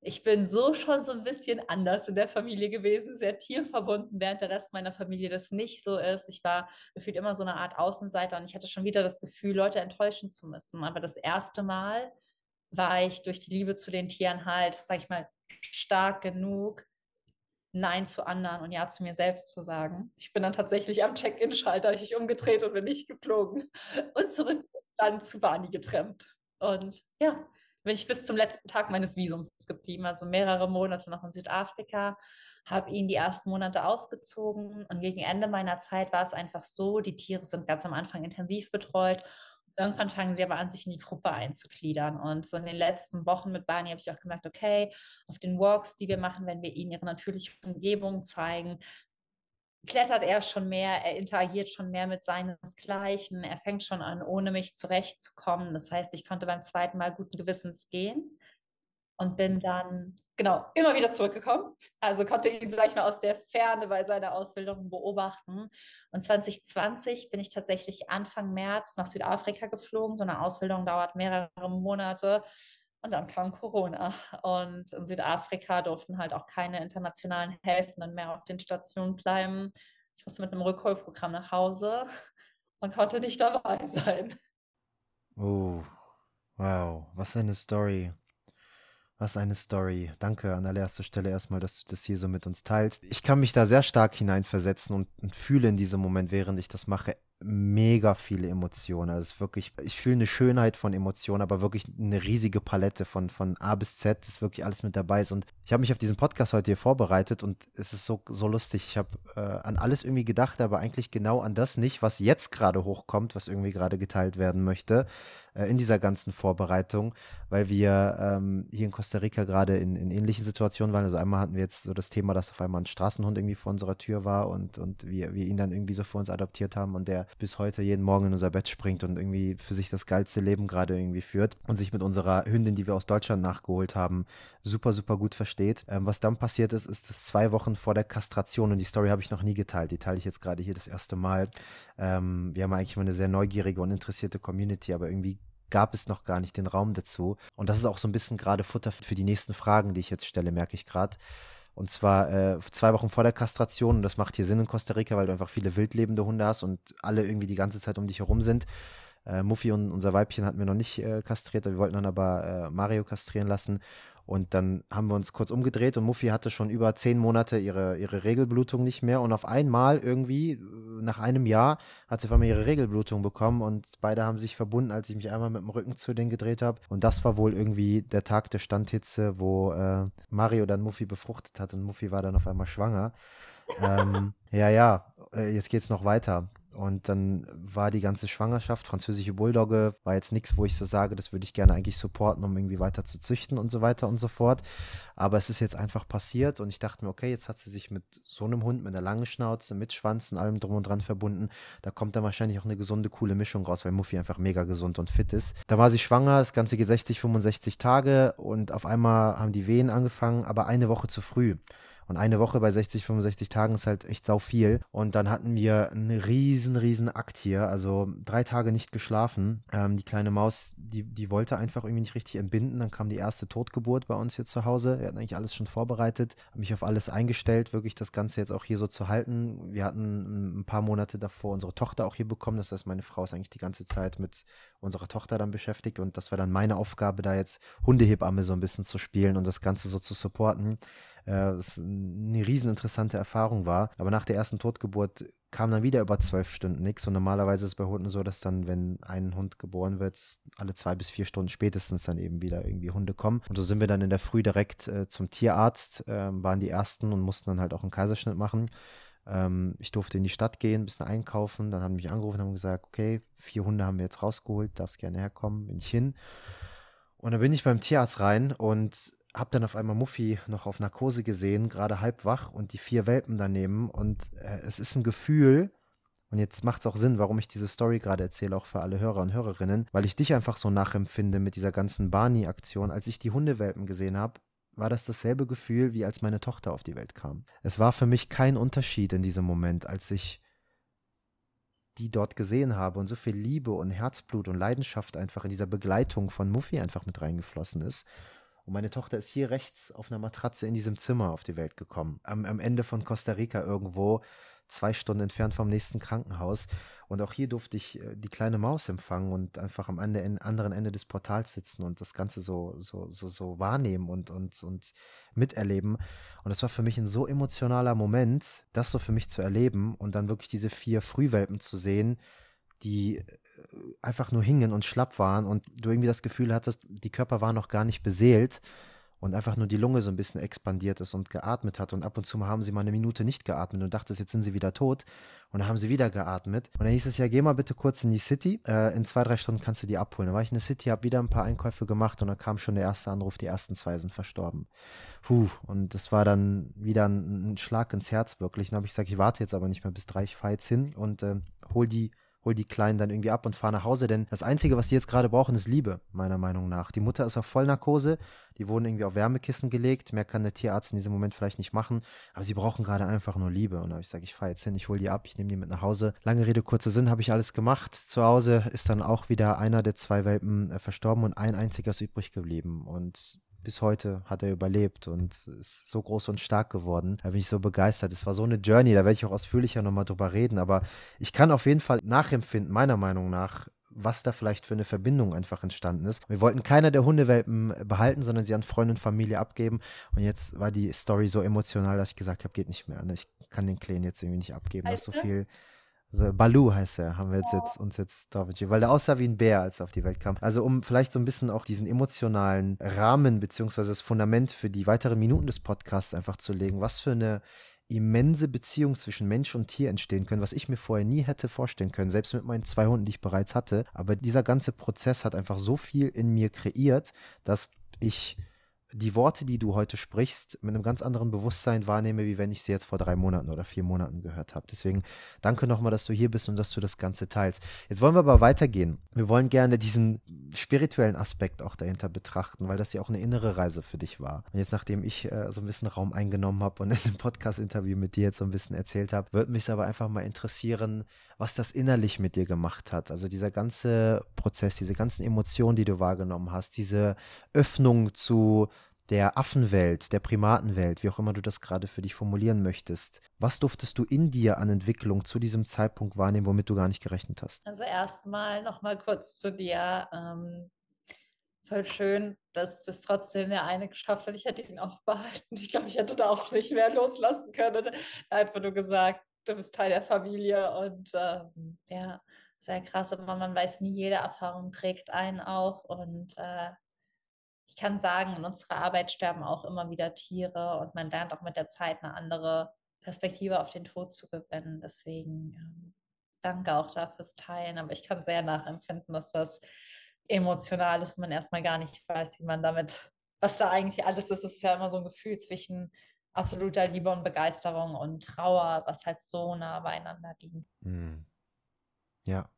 ich bin so schon so ein bisschen anders in der Familie gewesen, sehr tierverbunden, während der Rest meiner Familie das nicht so ist. Ich war gefühlt immer so eine Art Außenseiter und ich hatte schon wieder das Gefühl, Leute enttäuschen zu müssen. Aber das erste Mal war ich durch die Liebe zu den Tieren halt, sag ich mal, stark genug, Nein zu anderen und Ja zu mir selbst zu sagen. Ich bin dann tatsächlich am Check-in-Schalter ich umgedreht und bin nicht geflogen und zurück dann zu Bani getrennt. Und ja, bin ich bis zum letzten Tag meines Visums geblieben, also mehrere Monate noch in Südafrika, habe ihn die ersten Monate aufgezogen und gegen Ende meiner Zeit war es einfach so, die Tiere sind ganz am Anfang intensiv betreut. Irgendwann fangen sie aber an, sich in die Gruppe einzugliedern. Und so in den letzten Wochen mit Barney habe ich auch gemerkt, okay, auf den Walks, die wir machen, wenn wir ihnen ihre natürliche Umgebung zeigen, klettert er schon mehr, er interagiert schon mehr mit seinesgleichen, er fängt schon an, ohne mich zurechtzukommen. Das heißt, ich konnte beim zweiten Mal guten Gewissens gehen und bin dann, genau, immer wieder zurückgekommen. Also konnte ihn, sag ich mal, aus der Ferne bei seiner Ausbildung beobachten. Und 2020 bin ich tatsächlich Anfang März nach Südafrika geflogen. So eine Ausbildung dauert mehrere Monate. Und dann kam Corona. Und in Südafrika durften halt auch keine internationalen Helfenden mehr auf den Stationen bleiben. Ich musste mit einem Rückholprogramm nach Hause und konnte nicht dabei sein. Oh, wow, was eine Story. Was eine Story. Danke an allererster Stelle erstmal, dass du das hier so mit uns teilst. Ich kann mich da sehr stark hineinversetzen und, und fühle in diesem Moment, während ich das mache, mega viele Emotionen. Also es ist wirklich, ich fühle eine Schönheit von Emotionen, aber wirklich eine riesige Palette von, von A bis Z, das wirklich alles mit dabei ist. Und ich habe mich auf diesen Podcast heute hier vorbereitet und es ist so, so lustig. Ich habe äh, an alles irgendwie gedacht, aber eigentlich genau an das nicht, was jetzt gerade hochkommt, was irgendwie gerade geteilt werden möchte äh, in dieser ganzen Vorbereitung, weil wir ähm, hier in Costa Rica gerade in, in ähnlichen Situationen waren. Also einmal hatten wir jetzt so das Thema, dass auf einmal ein Straßenhund irgendwie vor unserer Tür war und, und wir, wir ihn dann irgendwie so vor uns adoptiert haben und der bis heute jeden Morgen in unser Bett springt und irgendwie für sich das geilste Leben gerade irgendwie führt und sich mit unserer Hündin, die wir aus Deutschland nachgeholt haben, super, super gut versteht. Ähm, was dann passiert ist, ist es zwei Wochen vor der Kastration und die Story habe ich noch nie geteilt. Die teile ich jetzt gerade hier das erste Mal. Ähm, wir haben eigentlich immer eine sehr neugierige und interessierte Community, aber irgendwie gab es noch gar nicht den Raum dazu. Und das ist auch so ein bisschen gerade Futter für die nächsten Fragen, die ich jetzt stelle, merke ich gerade. Und zwar äh, zwei Wochen vor der Kastration. Und das macht hier Sinn in Costa Rica, weil du einfach viele wildlebende Hunde hast und alle irgendwie die ganze Zeit um dich herum sind. Äh, Muffy und unser Weibchen hatten wir noch nicht äh, kastriert, wir wollten dann aber äh, Mario kastrieren lassen. Und dann haben wir uns kurz umgedreht und Muffy hatte schon über zehn Monate ihre, ihre Regelblutung nicht mehr. Und auf einmal irgendwie, nach einem Jahr, hat sie auf einmal ihre Regelblutung bekommen und beide haben sich verbunden, als ich mich einmal mit dem Rücken zu denen gedreht habe. Und das war wohl irgendwie der Tag der Standhitze, wo äh, Mario dann Muffy befruchtet hat und Muffy war dann auf einmal schwanger. Ähm, ja, ja, äh, jetzt geht's noch weiter. Und dann war die ganze Schwangerschaft, französische Bulldogge, war jetzt nichts, wo ich so sage, das würde ich gerne eigentlich supporten, um irgendwie weiter zu züchten und so weiter und so fort. Aber es ist jetzt einfach passiert und ich dachte mir, okay, jetzt hat sie sich mit so einem Hund mit einer langen Schnauze, mit Schwanz und allem drum und dran verbunden. Da kommt dann wahrscheinlich auch eine gesunde, coole Mischung raus, weil Muffy einfach mega gesund und fit ist. Da war sie schwanger, das Ganze geht 60, 65 Tage und auf einmal haben die Wehen angefangen, aber eine Woche zu früh. Und eine Woche bei 60, 65 Tagen ist halt echt sau viel. Und dann hatten wir einen riesen, riesen Akt hier. Also drei Tage nicht geschlafen. Ähm, die kleine Maus, die, die wollte einfach irgendwie nicht richtig entbinden. Dann kam die erste Totgeburt bei uns hier zu Hause. Wir hatten eigentlich alles schon vorbereitet, habe mich auf alles eingestellt, wirklich das Ganze jetzt auch hier so zu halten. Wir hatten ein paar Monate davor unsere Tochter auch hier bekommen. Das heißt, meine Frau ist eigentlich die ganze Zeit mit unserer Tochter dann beschäftigt. Und das war dann meine Aufgabe, da jetzt Hundehebamme so ein bisschen zu spielen und das Ganze so zu supporten äh, es eine riesen interessante Erfahrung war. Aber nach der ersten Totgeburt kam dann wieder über zwölf Stunden nichts. Und normalerweise ist es bei Hunden so, dass dann, wenn ein Hund geboren wird, alle zwei bis vier Stunden spätestens dann eben wieder irgendwie Hunde kommen. Und so sind wir dann in der Früh direkt äh, zum Tierarzt, äh, waren die ersten und mussten dann halt auch einen Kaiserschnitt machen. Ähm, ich durfte in die Stadt gehen, ein bisschen einkaufen. Dann haben mich angerufen und haben gesagt, okay, vier Hunde haben wir jetzt rausgeholt, darfst gerne herkommen, bin ich hin. Und dann bin ich beim Tierarzt rein und habe dann auf einmal Muffy noch auf Narkose gesehen, gerade halb wach und die vier Welpen daneben. Und äh, es ist ein Gefühl, und jetzt macht es auch Sinn, warum ich diese Story gerade erzähle, auch für alle Hörer und Hörerinnen, weil ich dich einfach so nachempfinde mit dieser ganzen Barney-Aktion. Als ich die Hundewelpen gesehen habe, war das dasselbe Gefühl, wie als meine Tochter auf die Welt kam. Es war für mich kein Unterschied in diesem Moment, als ich die dort gesehen habe und so viel Liebe und Herzblut und Leidenschaft einfach in dieser Begleitung von Muffy einfach mit reingeflossen ist. Und meine Tochter ist hier rechts auf einer Matratze in diesem Zimmer auf die Welt gekommen. Am, am Ende von Costa Rica irgendwo, zwei Stunden entfernt vom nächsten Krankenhaus. Und auch hier durfte ich äh, die kleine Maus empfangen und einfach am anderen Ende des Portals sitzen und das Ganze so, so, so, so wahrnehmen und, und, und miterleben. Und das war für mich ein so emotionaler Moment, das so für mich zu erleben und dann wirklich diese vier Frühwelpen zu sehen, die äh, einfach nur hingen und schlapp waren und du irgendwie das Gefühl hattest, die Körper waren noch gar nicht beseelt und einfach nur die Lunge so ein bisschen expandiert ist und geatmet hat. Und ab und zu haben sie mal eine Minute nicht geatmet und dachtest, jetzt sind sie wieder tot. Und dann haben sie wieder geatmet. Und dann hieß es ja, geh mal bitte kurz in die City. Äh, in zwei, drei Stunden kannst du die abholen. Dann war ich in der City, habe wieder ein paar Einkäufe gemacht und dann kam schon der erste Anruf, die ersten zwei sind verstorben. Puh, und das war dann wieder ein, ein Schlag ins Herz wirklich. Dann habe ich gesagt, ich warte jetzt aber nicht mehr bis drei, ich fahre jetzt hin und äh, hol die hol die Kleinen dann irgendwie ab und fahr nach Hause, denn das Einzige, was die jetzt gerade brauchen, ist Liebe, meiner Meinung nach. Die Mutter ist auf Vollnarkose, die wurden irgendwie auf Wärmekissen gelegt, mehr kann der Tierarzt in diesem Moment vielleicht nicht machen, aber sie brauchen gerade einfach nur Liebe. Und ich gesagt, ich fahre jetzt hin, ich hole die ab, ich nehme die mit nach Hause. Lange Rede, kurzer Sinn, habe ich alles gemacht. Zu Hause ist dann auch wieder einer der zwei Welpen äh, verstorben und ein einziger ist übrig geblieben. Und bis heute hat er überlebt und ist so groß und stark geworden. Da bin ich so begeistert. Es war so eine Journey, da werde ich auch ausführlicher nochmal drüber reden. Aber ich kann auf jeden Fall nachempfinden, meiner Meinung nach, was da vielleicht für eine Verbindung einfach entstanden ist. Wir wollten keiner der Hundewelpen behalten, sondern sie an Freunde und Familie abgeben. Und jetzt war die Story so emotional, dass ich gesagt habe, geht nicht mehr. Ne? Ich kann den Kleen jetzt irgendwie nicht abgeben. Da ist so viel also Balu heißt er, haben wir jetzt, jetzt uns jetzt drauf entschieden, weil der aussah wie ein Bär, als er auf die Welt kam. Also um vielleicht so ein bisschen auch diesen emotionalen Rahmen beziehungsweise das Fundament für die weiteren Minuten des Podcasts einfach zu legen, was für eine immense Beziehung zwischen Mensch und Tier entstehen können, was ich mir vorher nie hätte vorstellen können, selbst mit meinen zwei Hunden, die ich bereits hatte. Aber dieser ganze Prozess hat einfach so viel in mir kreiert, dass ich die Worte, die du heute sprichst, mit einem ganz anderen Bewusstsein wahrnehme, wie wenn ich sie jetzt vor drei Monaten oder vier Monaten gehört habe. Deswegen danke nochmal, dass du hier bist und dass du das Ganze teilst. Jetzt wollen wir aber weitergehen. Wir wollen gerne diesen spirituellen Aspekt auch dahinter betrachten, weil das ja auch eine innere Reise für dich war. Und jetzt, nachdem ich äh, so ein bisschen Raum eingenommen habe und in dem Podcast-Interview mit dir jetzt so ein bisschen erzählt habe, würde mich aber einfach mal interessieren, was das innerlich mit dir gemacht hat. Also dieser ganze Prozess, diese ganzen Emotionen, die du wahrgenommen hast, diese Öffnung zu der Affenwelt, der Primatenwelt, wie auch immer du das gerade für dich formulieren möchtest. Was durftest du in dir an Entwicklung zu diesem Zeitpunkt wahrnehmen, womit du gar nicht gerechnet hast? Also erstmal nochmal kurz zu dir. Ähm, voll schön, dass das trotzdem der eine geschafft hat. Ich hätte ihn auch behalten. Ich glaube, ich hätte da auch nicht mehr loslassen können. Einfach nur gesagt, du bist Teil der Familie und ähm, ja, sehr krass, aber man weiß nie, jede Erfahrung prägt einen auch und äh, ich kann sagen, in unserer Arbeit sterben auch immer wieder Tiere und man lernt auch mit der Zeit eine andere Perspektive auf den Tod zu gewinnen. Deswegen ähm, danke auch dafür fürs Teilen, aber ich kann sehr nachempfinden, dass das emotional ist und man erstmal gar nicht weiß, wie man damit, was da eigentlich alles ist. Es ist ja immer so ein Gefühl zwischen absoluter Liebe und Begeisterung und Trauer, was halt so nah beieinander liegen. Mm. Ja,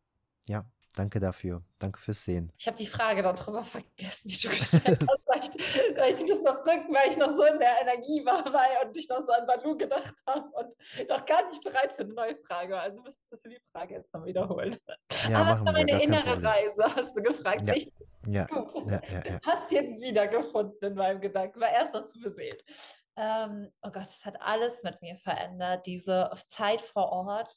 ja, danke dafür. Danke fürs Sehen. Ich habe die Frage darüber vergessen, die du gestellt hast, weil ich, das noch rücken, weil ich noch so in der Energie war weil, und ich noch so an Balu gedacht habe und noch gar nicht bereit für eine neue Frage. Also müsstest du die Frage jetzt noch wiederholen. Ja, Aber es war meine innere Reise, hast du gefragt, ja. richtig? Ja. ja, ja, ja. Hast jetzt wiedergefunden in meinem Gedanken, war erst noch zu beseelt. Ähm, oh Gott, es hat alles mit mir verändert. Diese Zeit vor Ort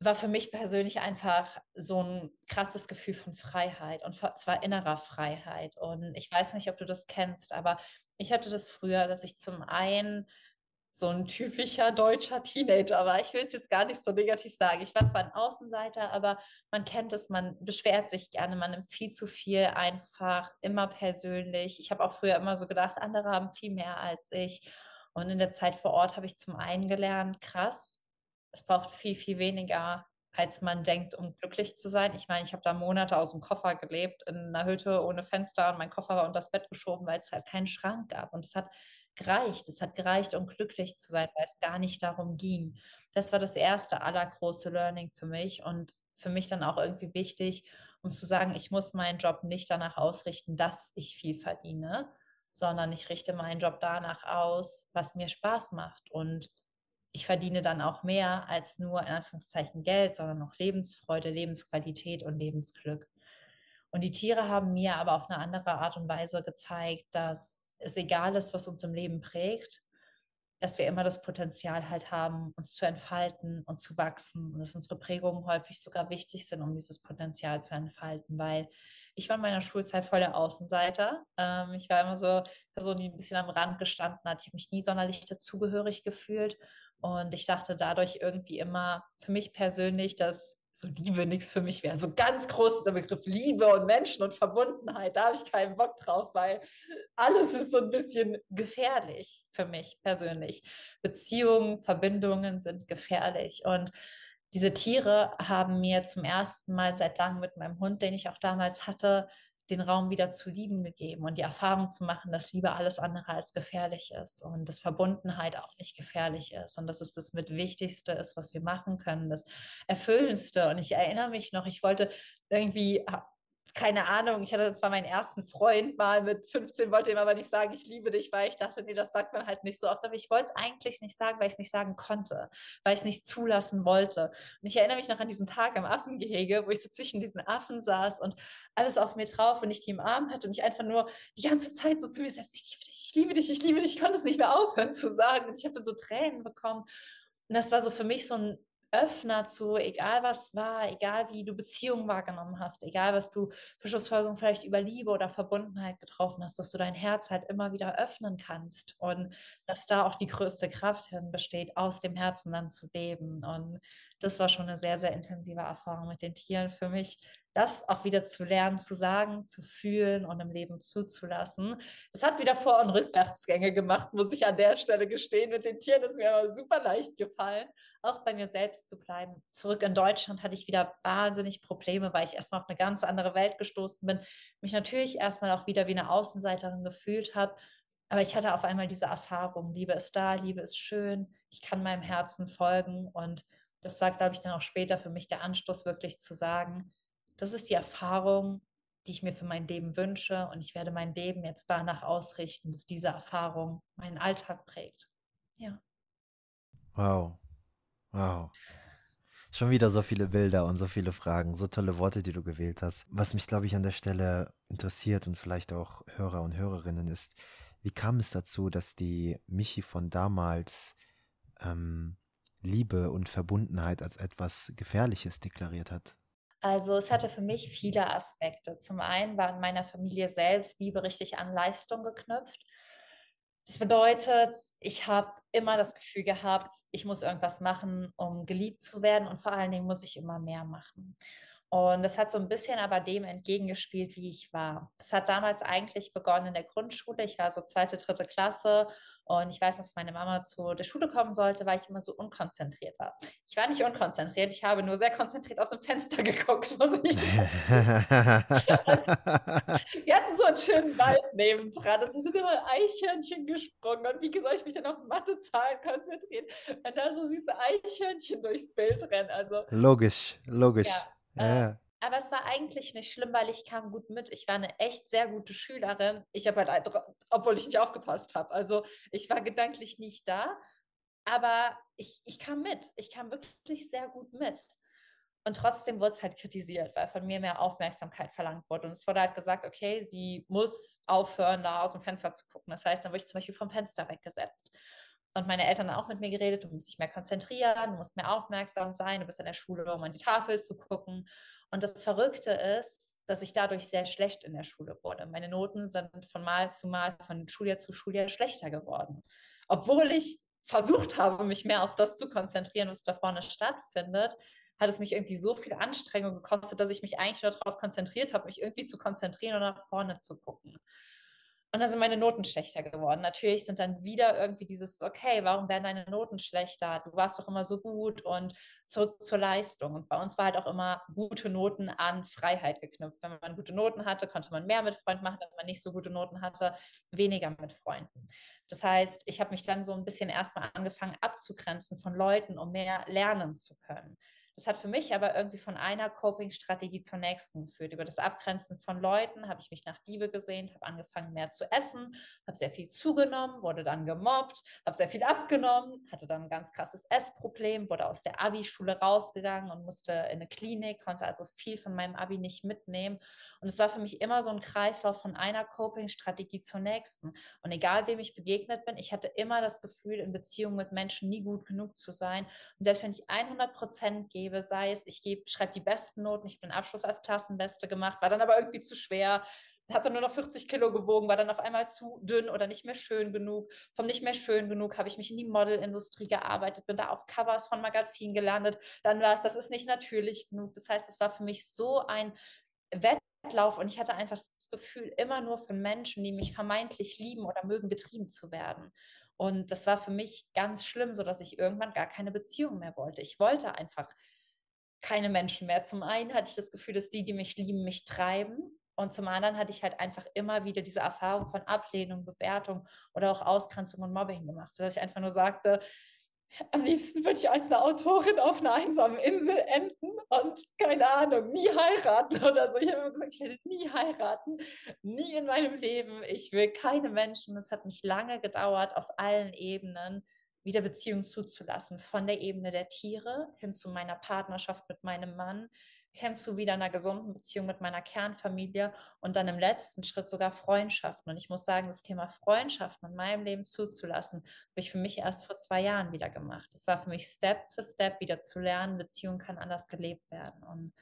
war für mich persönlich einfach so ein krasses Gefühl von Freiheit und zwar innerer Freiheit. Und ich weiß nicht, ob du das kennst, aber ich hatte das früher, dass ich zum einen so ein typischer deutscher Teenager war. Ich will es jetzt gar nicht so negativ sagen. Ich war zwar ein Außenseiter, aber man kennt es, man beschwert sich gerne, man nimmt viel zu viel einfach, immer persönlich. Ich habe auch früher immer so gedacht, andere haben viel mehr als ich. Und in der Zeit vor Ort habe ich zum einen gelernt, krass, es braucht viel, viel weniger, als man denkt, um glücklich zu sein. Ich meine, ich habe da Monate aus dem Koffer gelebt, in einer Hütte ohne Fenster und mein Koffer war unter das Bett geschoben, weil es halt keinen Schrank gab. Und es hat gereicht. Es hat gereicht, um glücklich zu sein, weil es gar nicht darum ging. Das war das erste allergrößte Learning für mich und für mich dann auch irgendwie wichtig, um zu sagen, ich muss meinen Job nicht danach ausrichten, dass ich viel verdiene, sondern ich richte meinen Job danach aus, was mir Spaß macht. Und ich verdiene dann auch mehr als nur in Anführungszeichen Geld, sondern auch Lebensfreude, Lebensqualität und Lebensglück. Und die Tiere haben mir aber auf eine andere Art und Weise gezeigt, dass es egal ist, was uns im Leben prägt, dass wir immer das Potenzial halt haben, uns zu entfalten und zu wachsen und dass unsere Prägungen häufig sogar wichtig sind, um dieses Potenzial zu entfalten, weil ich war in meiner Schulzeit voll der Außenseiter. Ähm, ich war immer so Person, die ein bisschen am Rand gestanden hat. Ich habe mich nie sonderlich dazugehörig gefühlt und ich dachte dadurch irgendwie immer für mich persönlich, dass so Liebe nichts für mich wäre. So ganz groß dieser Begriff Liebe und Menschen und Verbundenheit, da habe ich keinen Bock drauf, weil alles ist so ein bisschen gefährlich für mich persönlich. Beziehungen, Verbindungen sind gefährlich. Und diese Tiere haben mir zum ersten Mal seit langem mit meinem Hund, den ich auch damals hatte, den Raum wieder zu lieben gegeben und die Erfahrung zu machen, dass Liebe alles andere als gefährlich ist und dass Verbundenheit auch nicht gefährlich ist und dass es das mit Wichtigste ist, was wir machen können, das Erfüllendste. Und ich erinnere mich noch, ich wollte irgendwie keine Ahnung, ich hatte zwar meinen ersten Freund mal mit 15, wollte ihm aber nicht sagen, ich liebe dich, weil ich dachte, nee, das sagt man halt nicht so oft. Aber ich wollte es eigentlich nicht sagen, weil ich es nicht sagen konnte, weil ich es nicht zulassen wollte. Und ich erinnere mich noch an diesen Tag am Affengehege, wo ich so zwischen diesen Affen saß und alles auf mir drauf und ich die im Arm hatte und ich einfach nur die ganze Zeit so zu mir selbst, ich liebe dich, ich liebe dich, ich liebe dich, ich konnte es nicht mehr aufhören zu sagen. Und ich habe dann so Tränen bekommen. Und das war so für mich so ein Öffner zu, egal was war, egal wie du Beziehungen wahrgenommen hast, egal was du für Schlussfolgerungen vielleicht über Liebe oder Verbundenheit getroffen hast, dass du dein Herz halt immer wieder öffnen kannst und dass da auch die größte Kraft hin besteht, aus dem Herzen dann zu leben. Und das war schon eine sehr, sehr intensive Erfahrung mit den Tieren für mich, das auch wieder zu lernen, zu sagen, zu fühlen und im Leben zuzulassen. Es hat wieder Vor- und Rückwärtsgänge gemacht, muss ich an der Stelle gestehen. Mit den Tieren ist mir aber super leicht gefallen, auch bei mir selbst zu bleiben. Zurück in Deutschland hatte ich wieder wahnsinnig Probleme, weil ich erstmal auf eine ganz andere Welt gestoßen bin, mich natürlich erstmal auch wieder wie eine Außenseiterin gefühlt habe. Aber ich hatte auf einmal diese Erfahrung, Liebe ist da, Liebe ist schön, ich kann meinem Herzen folgen und das war, glaube ich, dann auch später für mich der Anstoß, wirklich zu sagen, das ist die Erfahrung, die ich mir für mein Leben wünsche und ich werde mein Leben jetzt danach ausrichten, dass diese Erfahrung meinen Alltag prägt. Ja. Wow. Wow. Schon wieder so viele Bilder und so viele Fragen, so tolle Worte, die du gewählt hast. Was mich, glaube ich, an der Stelle interessiert und vielleicht auch Hörer und Hörerinnen ist, wie kam es dazu, dass die Michi von damals ähm, Liebe und Verbundenheit als etwas Gefährliches deklariert hat? Also es hatte für mich viele Aspekte. Zum einen war in meiner Familie selbst Liebe richtig an Leistung geknüpft. Das bedeutet, ich habe immer das Gefühl gehabt, ich muss irgendwas machen, um geliebt zu werden und vor allen Dingen muss ich immer mehr machen. Und das hat so ein bisschen aber dem entgegengespielt, wie ich war. Das hat damals eigentlich begonnen in der Grundschule. Ich war so zweite, dritte Klasse und ich weiß, dass meine Mama zu der Schule kommen sollte, weil ich immer so unkonzentriert war. Ich war nicht unkonzentriert, ich habe nur sehr konzentriert aus dem Fenster [LAUGHS] geguckt, muss ich Wir hatten so einen schönen Wald nebendran und da sind immer Eichhörnchen gesprungen. Und wie soll ich mich denn auf Mathezahlen konzentrieren, wenn da so süße Eichhörnchen durchs Bild rennen? Also, logisch, logisch. Ja. Ja. Äh, aber es war eigentlich nicht schlimm, weil ich kam gut mit. Ich war eine echt sehr gute Schülerin. Ich habe halt, obwohl ich nicht aufgepasst habe. Also ich war gedanklich nicht da, aber ich, ich kam mit. Ich kam wirklich sehr gut mit. Und trotzdem wurde es halt kritisiert, weil von mir mehr Aufmerksamkeit verlangt wurde. Und es wurde halt gesagt, okay, sie muss aufhören, da aus dem Fenster zu gucken. Das heißt, dann wurde ich zum Beispiel vom Fenster weggesetzt. Und meine Eltern haben auch mit mir geredet, du musst dich mehr konzentrieren, du musst mehr aufmerksam sein, du bist in der Schule, um an die Tafel zu gucken. Und das Verrückte ist, dass ich dadurch sehr schlecht in der Schule wurde. Meine Noten sind von Mal zu Mal, von Schuljahr zu Schuljahr schlechter geworden. Obwohl ich versucht habe, mich mehr auf das zu konzentrieren, was da vorne stattfindet, hat es mich irgendwie so viel Anstrengung gekostet, dass ich mich eigentlich nur darauf konzentriert habe, mich irgendwie zu konzentrieren und nach vorne zu gucken. Und dann sind meine Noten schlechter geworden. Natürlich sind dann wieder irgendwie dieses, okay, warum werden deine Noten schlechter? Du warst doch immer so gut und zurück zur Leistung. Und bei uns war halt auch immer gute Noten an Freiheit geknüpft. Wenn man gute Noten hatte, konnte man mehr mit Freunden machen. Wenn man nicht so gute Noten hatte, weniger mit Freunden. Das heißt, ich habe mich dann so ein bisschen erstmal angefangen abzugrenzen von Leuten, um mehr lernen zu können. Das hat für mich aber irgendwie von einer Coping-Strategie zur nächsten geführt. Über das Abgrenzen von Leuten habe ich mich nach Liebe gesehnt, habe angefangen mehr zu essen, habe sehr viel zugenommen, wurde dann gemobbt, habe sehr viel abgenommen, hatte dann ein ganz krasses Essproblem, wurde aus der Abi-Schule rausgegangen und musste in eine Klinik, konnte also viel von meinem Abi nicht mitnehmen. Und es war für mich immer so ein Kreislauf von einer Coping-Strategie zur nächsten. Und egal wem ich begegnet bin, ich hatte immer das Gefühl, in Beziehung mit Menschen nie gut genug zu sein. Und selbst wenn ich 100 Prozent gebe, gebe, sei es, ich gebe, schreibe die besten Noten, ich habe den Abschluss als Klassenbeste gemacht, war dann aber irgendwie zu schwer, hat dann nur noch 40 Kilo gewogen, war dann auf einmal zu dünn oder nicht mehr schön genug. Vom nicht mehr schön genug habe ich mich in die Modelindustrie gearbeitet, bin da auf Covers von Magazinen gelandet. Dann war es, das ist nicht natürlich genug. Das heißt, es war für mich so ein Wettlauf und ich hatte einfach das Gefühl, immer nur von Menschen, die mich vermeintlich lieben oder mögen, betrieben zu werden. Und das war für mich ganz schlimm, sodass ich irgendwann gar keine Beziehung mehr wollte. Ich wollte einfach keine Menschen mehr. Zum einen hatte ich das Gefühl, dass die, die mich lieben, mich treiben. Und zum anderen hatte ich halt einfach immer wieder diese Erfahrung von Ablehnung, Bewertung oder auch Ausgrenzung und Mobbing gemacht, sodass ich einfach nur sagte, am liebsten würde ich als eine Autorin auf einer einsamen Insel enden und keine Ahnung, nie heiraten oder so. Ich habe immer gesagt, ich werde nie heiraten, nie in meinem Leben. Ich will keine Menschen. Es hat mich lange gedauert auf allen Ebenen wieder Beziehung zuzulassen, von der Ebene der Tiere hin zu meiner Partnerschaft mit meinem Mann, hin zu wieder einer gesunden Beziehung mit meiner Kernfamilie und dann im letzten Schritt sogar Freundschaften. Und ich muss sagen, das Thema Freundschaften in meinem Leben zuzulassen, habe ich für mich erst vor zwei Jahren wieder gemacht. Das war für mich Step für Step wieder zu lernen, Beziehung kann anders gelebt werden. Und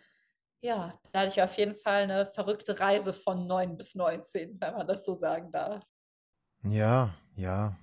ja, da hatte ich auf jeden Fall eine verrückte Reise von 9 bis 19, wenn man das so sagen darf. Ja, ja,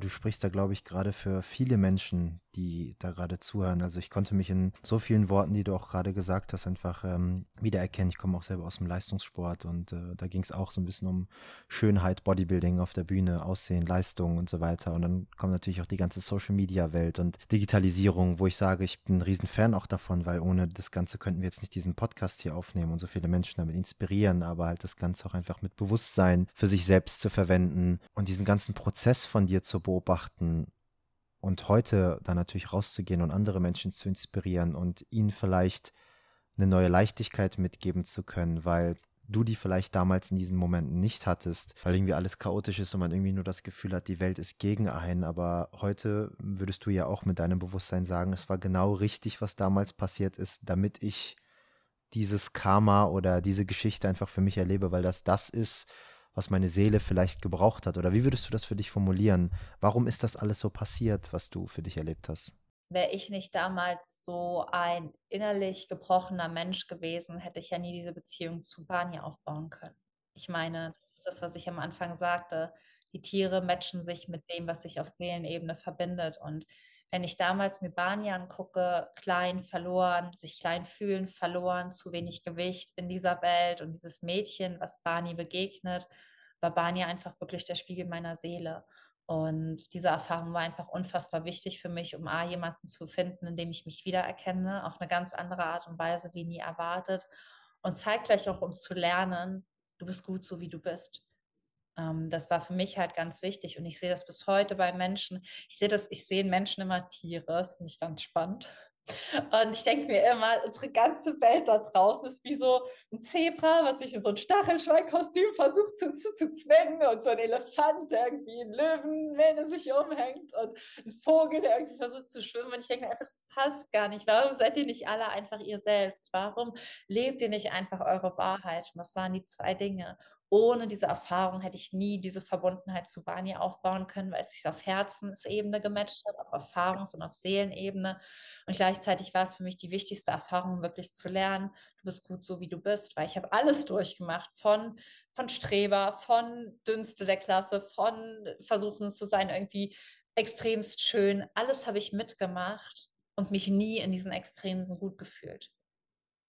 du sprichst da, glaube ich, gerade für viele Menschen, die da gerade zuhören. Also ich konnte mich in so vielen Worten, die du auch gerade gesagt hast, einfach ähm, wiedererkennen. Ich komme auch selber aus dem Leistungssport und äh, da ging es auch so ein bisschen um Schönheit, Bodybuilding auf der Bühne, Aussehen, Leistung und so weiter. Und dann kommt natürlich auch die ganze Social-Media-Welt und Digitalisierung, wo ich sage, ich bin ein Riesenfan auch davon, weil ohne das Ganze könnten wir jetzt nicht diesen Podcast hier aufnehmen und so viele Menschen damit inspirieren, aber halt das Ganze auch einfach mit Bewusstsein für sich selbst zu verwenden und diesen ganzen Prozess von dir zu beobachten und heute dann natürlich rauszugehen und andere Menschen zu inspirieren und ihnen vielleicht eine neue Leichtigkeit mitgeben zu können, weil du die vielleicht damals in diesen Momenten nicht hattest, weil irgendwie alles chaotisch ist und man irgendwie nur das Gefühl hat, die Welt ist gegen einen. Aber heute würdest du ja auch mit deinem Bewusstsein sagen, es war genau richtig, was damals passiert ist, damit ich dieses Karma oder diese Geschichte einfach für mich erlebe, weil das das ist, was meine Seele vielleicht gebraucht hat? Oder wie würdest du das für dich formulieren? Warum ist das alles so passiert, was du für dich erlebt hast? Wäre ich nicht damals so ein innerlich gebrochener Mensch gewesen, hätte ich ja nie diese Beziehung zu Bani aufbauen können. Ich meine, das ist das, was ich am Anfang sagte. Die Tiere matchen sich mit dem, was sich auf Seelenebene verbindet. Und wenn ich damals mir Bani angucke, klein, verloren, sich klein fühlen, verloren, zu wenig Gewicht in dieser Welt und dieses Mädchen, was Bani begegnet, war Bani einfach wirklich der Spiegel meiner Seele. Und diese Erfahrung war einfach unfassbar wichtig für mich, um A, jemanden zu finden, in dem ich mich wiedererkenne, auf eine ganz andere Art und Weise wie nie erwartet. Und zeitgleich auch, um zu lernen, du bist gut so, wie du bist. Ähm, das war für mich halt ganz wichtig und ich sehe das bis heute bei Menschen. Ich sehe das, ich sehe in Menschen immer Tiere, das finde ich ganz spannend. [LAUGHS] Und ich denke mir immer, unsere ganze Welt da draußen ist wie so ein Zebra, was sich in so ein Stachelschweinkostüm versucht zu, zu, zu zwängen und so ein Elefant, der irgendwie in Löwenmähne sich umhängt und ein Vogel, der irgendwie versucht zu schwimmen. Und ich denke mir einfach, das passt gar nicht. Warum seid ihr nicht alle einfach ihr selbst? Warum lebt ihr nicht einfach eure Wahrheit? Und das waren die zwei Dinge ohne diese Erfahrung hätte ich nie diese Verbundenheit zu Bani aufbauen können, weil es sich auf Herzensebene gematcht hat, auf Erfahrungs- und auf Seelenebene. Und gleichzeitig war es für mich die wichtigste Erfahrung, wirklich zu lernen, du bist gut so, wie du bist, weil ich habe alles durchgemacht, von, von Streber, von Dünste der Klasse, von Versuchen zu sein, irgendwie extremst schön. Alles habe ich mitgemacht und mich nie in diesen Extremen gut gefühlt.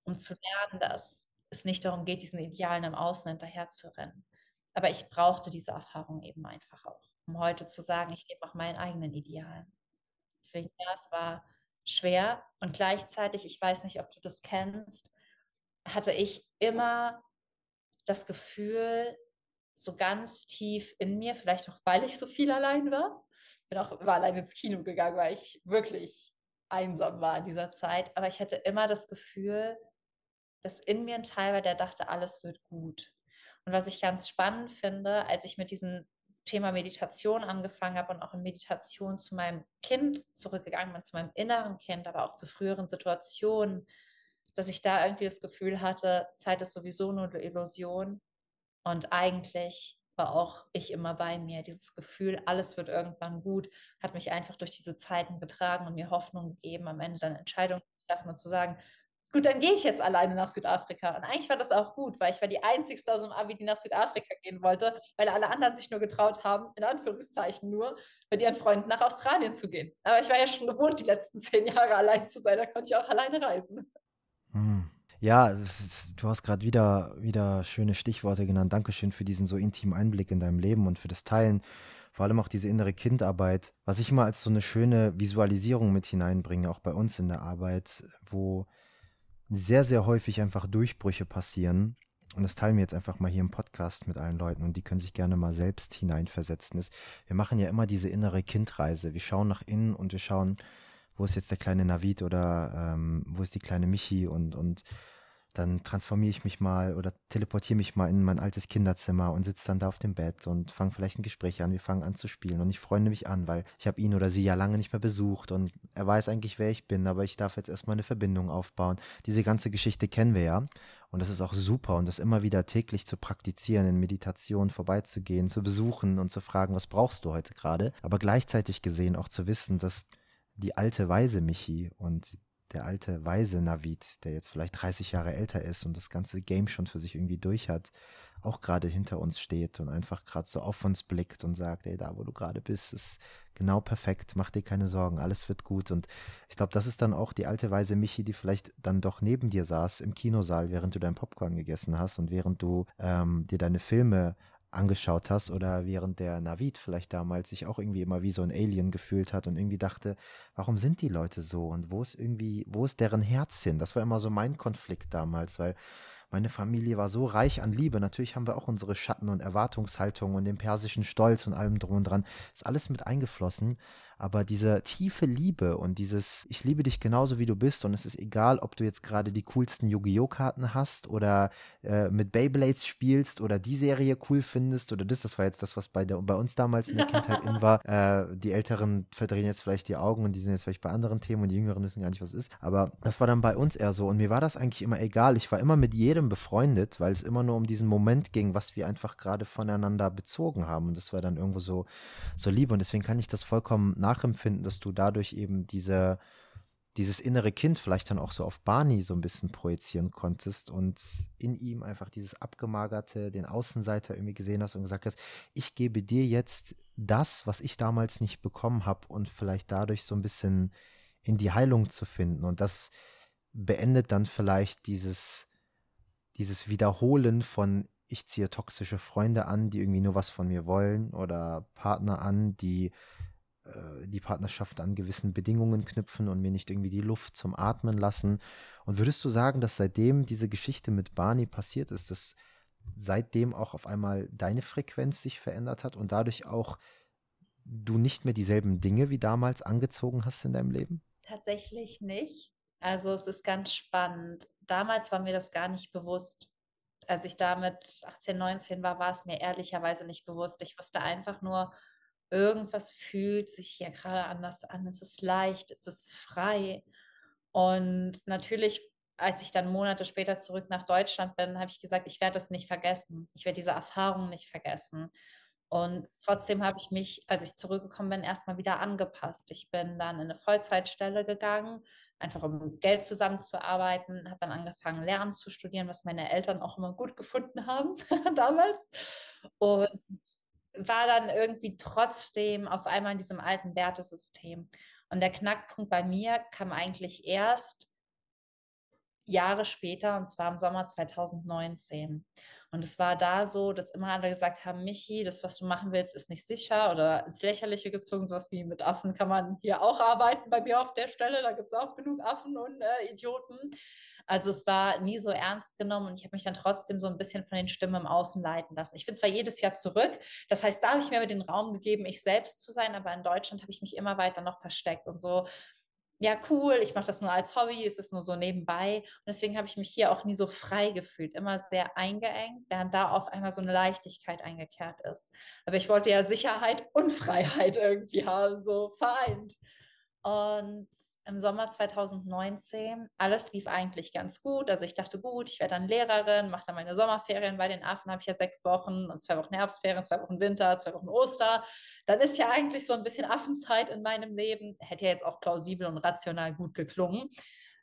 Um zu lernen, dass es nicht darum geht, diesen Idealen im Außen hinterher zu rennen. Aber ich brauchte diese Erfahrung eben einfach auch, um heute zu sagen, ich lebe nach meinen eigenen Idealen. Deswegen, ja, es war schwer und gleichzeitig, ich weiß nicht, ob du das kennst, hatte ich immer das Gefühl, so ganz tief in mir, vielleicht auch, weil ich so viel allein war, bin auch immer allein ins Kino gegangen, weil ich wirklich einsam war in dieser Zeit. Aber ich hatte immer das Gefühl, dass in mir ein Teil war, der dachte, alles wird gut. Und was ich ganz spannend finde, als ich mit diesem Thema Meditation angefangen habe und auch in Meditation zu meinem Kind zurückgegangen bin, zu meinem inneren Kind, aber auch zu früheren Situationen, dass ich da irgendwie das Gefühl hatte, Zeit ist sowieso nur eine Illusion. Und eigentlich war auch ich immer bei mir. Dieses Gefühl, alles wird irgendwann gut, hat mich einfach durch diese Zeiten getragen und mir Hoffnung gegeben, am Ende dann Entscheidungen zu treffen und zu sagen, gut, dann gehe ich jetzt alleine nach Südafrika. Und eigentlich war das auch gut, weil ich war die Einzige aus dem Abi, die nach Südafrika gehen wollte, weil alle anderen sich nur getraut haben, in Anführungszeichen nur, mit ihren Freunden nach Australien zu gehen. Aber ich war ja schon gewohnt, die letzten zehn Jahre allein zu sein, da konnte ich auch alleine reisen. Hm. Ja, du hast gerade wieder, wieder schöne Stichworte genannt. Dankeschön für diesen so intimen Einblick in deinem Leben und für das Teilen. Vor allem auch diese innere Kindarbeit, was ich immer als so eine schöne Visualisierung mit hineinbringe, auch bei uns in der Arbeit, wo sehr, sehr häufig einfach Durchbrüche passieren. Und das teilen wir jetzt einfach mal hier im Podcast mit allen Leuten und die können sich gerne mal selbst hineinversetzen. Ist, wir machen ja immer diese innere Kindreise. Wir schauen nach innen und wir schauen, wo ist jetzt der kleine Navid oder ähm, wo ist die kleine Michi und, und dann transformiere ich mich mal oder teleportiere mich mal in mein altes Kinderzimmer und sitze dann da auf dem Bett und fange vielleicht ein Gespräch an. Wir fangen an zu spielen und ich freue mich an, weil ich habe ihn oder sie ja lange nicht mehr besucht und er weiß eigentlich, wer ich bin, aber ich darf jetzt erstmal eine Verbindung aufbauen. Diese ganze Geschichte kennen wir ja. Und das ist auch super und das immer wieder täglich zu praktizieren, in Meditation vorbeizugehen, zu besuchen und zu fragen, was brauchst du heute gerade? Aber gleichzeitig gesehen auch zu wissen, dass die alte weise Michi und der alte weise Navid, der jetzt vielleicht 30 Jahre älter ist und das ganze Game schon für sich irgendwie durch hat, auch gerade hinter uns steht und einfach gerade so auf uns blickt und sagt, ey, da wo du gerade bist, ist genau perfekt, mach dir keine Sorgen, alles wird gut. Und ich glaube, das ist dann auch die alte weise Michi, die vielleicht dann doch neben dir saß im Kinosaal, während du dein Popcorn gegessen hast und während du ähm, dir deine Filme angeschaut hast oder während der Navid vielleicht damals sich auch irgendwie immer wie so ein Alien gefühlt hat und irgendwie dachte, warum sind die Leute so und wo ist irgendwie, wo ist deren Herz hin? Das war immer so mein Konflikt damals, weil meine Familie war so reich an Liebe. Natürlich haben wir auch unsere Schatten und Erwartungshaltungen und den persischen Stolz und allem drum und dran. Ist alles mit eingeflossen. Aber diese tiefe Liebe und dieses, ich liebe dich genauso wie du bist und es ist egal, ob du jetzt gerade die coolsten Yu-Gi-Oh! Karten hast oder äh, mit Beyblades spielst oder die Serie cool findest oder das, das war jetzt das, was bei, der, bei uns damals in der Kindheit in war. [LAUGHS] Äh, die Älteren verdrehen jetzt vielleicht die Augen und die sind jetzt vielleicht bei anderen Themen und die Jüngeren wissen gar nicht, was ist. Aber das war dann bei uns eher so und mir war das eigentlich immer egal. Ich war immer mit jedem befreundet, weil es immer nur um diesen Moment ging, was wir einfach gerade voneinander bezogen haben und das war dann irgendwo so, so Liebe und deswegen kann ich das vollkommen nachempfinden, dass du dadurch eben diese, dieses innere Kind vielleicht dann auch so auf Barney so ein bisschen projizieren konntest und in ihm einfach dieses abgemagerte, den Außenseiter irgendwie gesehen hast und gesagt hast, ich gebe dir jetzt das, was ich damals nicht bekommen habe und vielleicht dadurch so ein bisschen in die Heilung zu finden. Und das beendet dann vielleicht dieses, dieses Wiederholen von ich ziehe toxische Freunde an, die irgendwie nur was von mir wollen oder Partner an, die äh, die Partnerschaft an gewissen Bedingungen knüpfen und mir nicht irgendwie die Luft zum Atmen lassen. Und würdest du sagen, dass seitdem diese Geschichte mit Barney passiert ist, dass seitdem auch auf einmal deine Frequenz sich verändert hat und dadurch auch du nicht mehr dieselben Dinge wie damals angezogen hast in deinem Leben? Tatsächlich nicht. Also es ist ganz spannend. Damals war mir das gar nicht bewusst. Als ich da mit 18, 19 war, war es mir ehrlicherweise nicht bewusst. Ich wusste einfach nur, irgendwas fühlt sich hier gerade anders an. Es ist leicht, es ist frei. Und natürlich, als ich dann Monate später zurück nach Deutschland bin, habe ich gesagt, ich werde das nicht vergessen. Ich werde diese Erfahrung nicht vergessen. Und trotzdem habe ich mich, als ich zurückgekommen bin, erstmal wieder angepasst. Ich bin dann in eine Vollzeitstelle gegangen, einfach um Geld zusammenzuarbeiten, habe dann angefangen, Lehramt zu studieren, was meine Eltern auch immer gut gefunden haben [LAUGHS] damals. Und war dann irgendwie trotzdem auf einmal in diesem alten Wertesystem. Und der Knackpunkt bei mir kam eigentlich erst Jahre später, und zwar im Sommer 2019. Und es war da so, dass immer alle gesagt haben, Michi, das, was du machen willst, ist nicht sicher oder ins Lächerliche gezogen. Sowas wie mit Affen kann man hier auch arbeiten bei mir auf der Stelle. Da gibt es auch genug Affen und äh, Idioten. Also es war nie so ernst genommen und ich habe mich dann trotzdem so ein bisschen von den Stimmen im Außen leiten lassen. Ich bin zwar jedes Jahr zurück, das heißt, da habe ich mir den Raum gegeben, ich selbst zu sein, aber in Deutschland habe ich mich immer weiter noch versteckt und so ja, cool, ich mache das nur als Hobby, es ist nur so nebenbei. Und deswegen habe ich mich hier auch nie so frei gefühlt, immer sehr eingeengt, während da auf einmal so eine Leichtigkeit eingekehrt ist. Aber ich wollte ja Sicherheit und Freiheit irgendwie haben, so vereint. Und im Sommer 2019, alles lief eigentlich ganz gut. Also ich dachte, gut, ich werde dann Lehrerin, mache dann meine Sommerferien. Bei den Affen habe ich ja sechs Wochen und zwei Wochen Herbstferien, zwei Wochen Winter, zwei Wochen Oster. Dann ist ja eigentlich so ein bisschen Affenzeit in meinem Leben. Hätte ja jetzt auch plausibel und rational gut geklungen.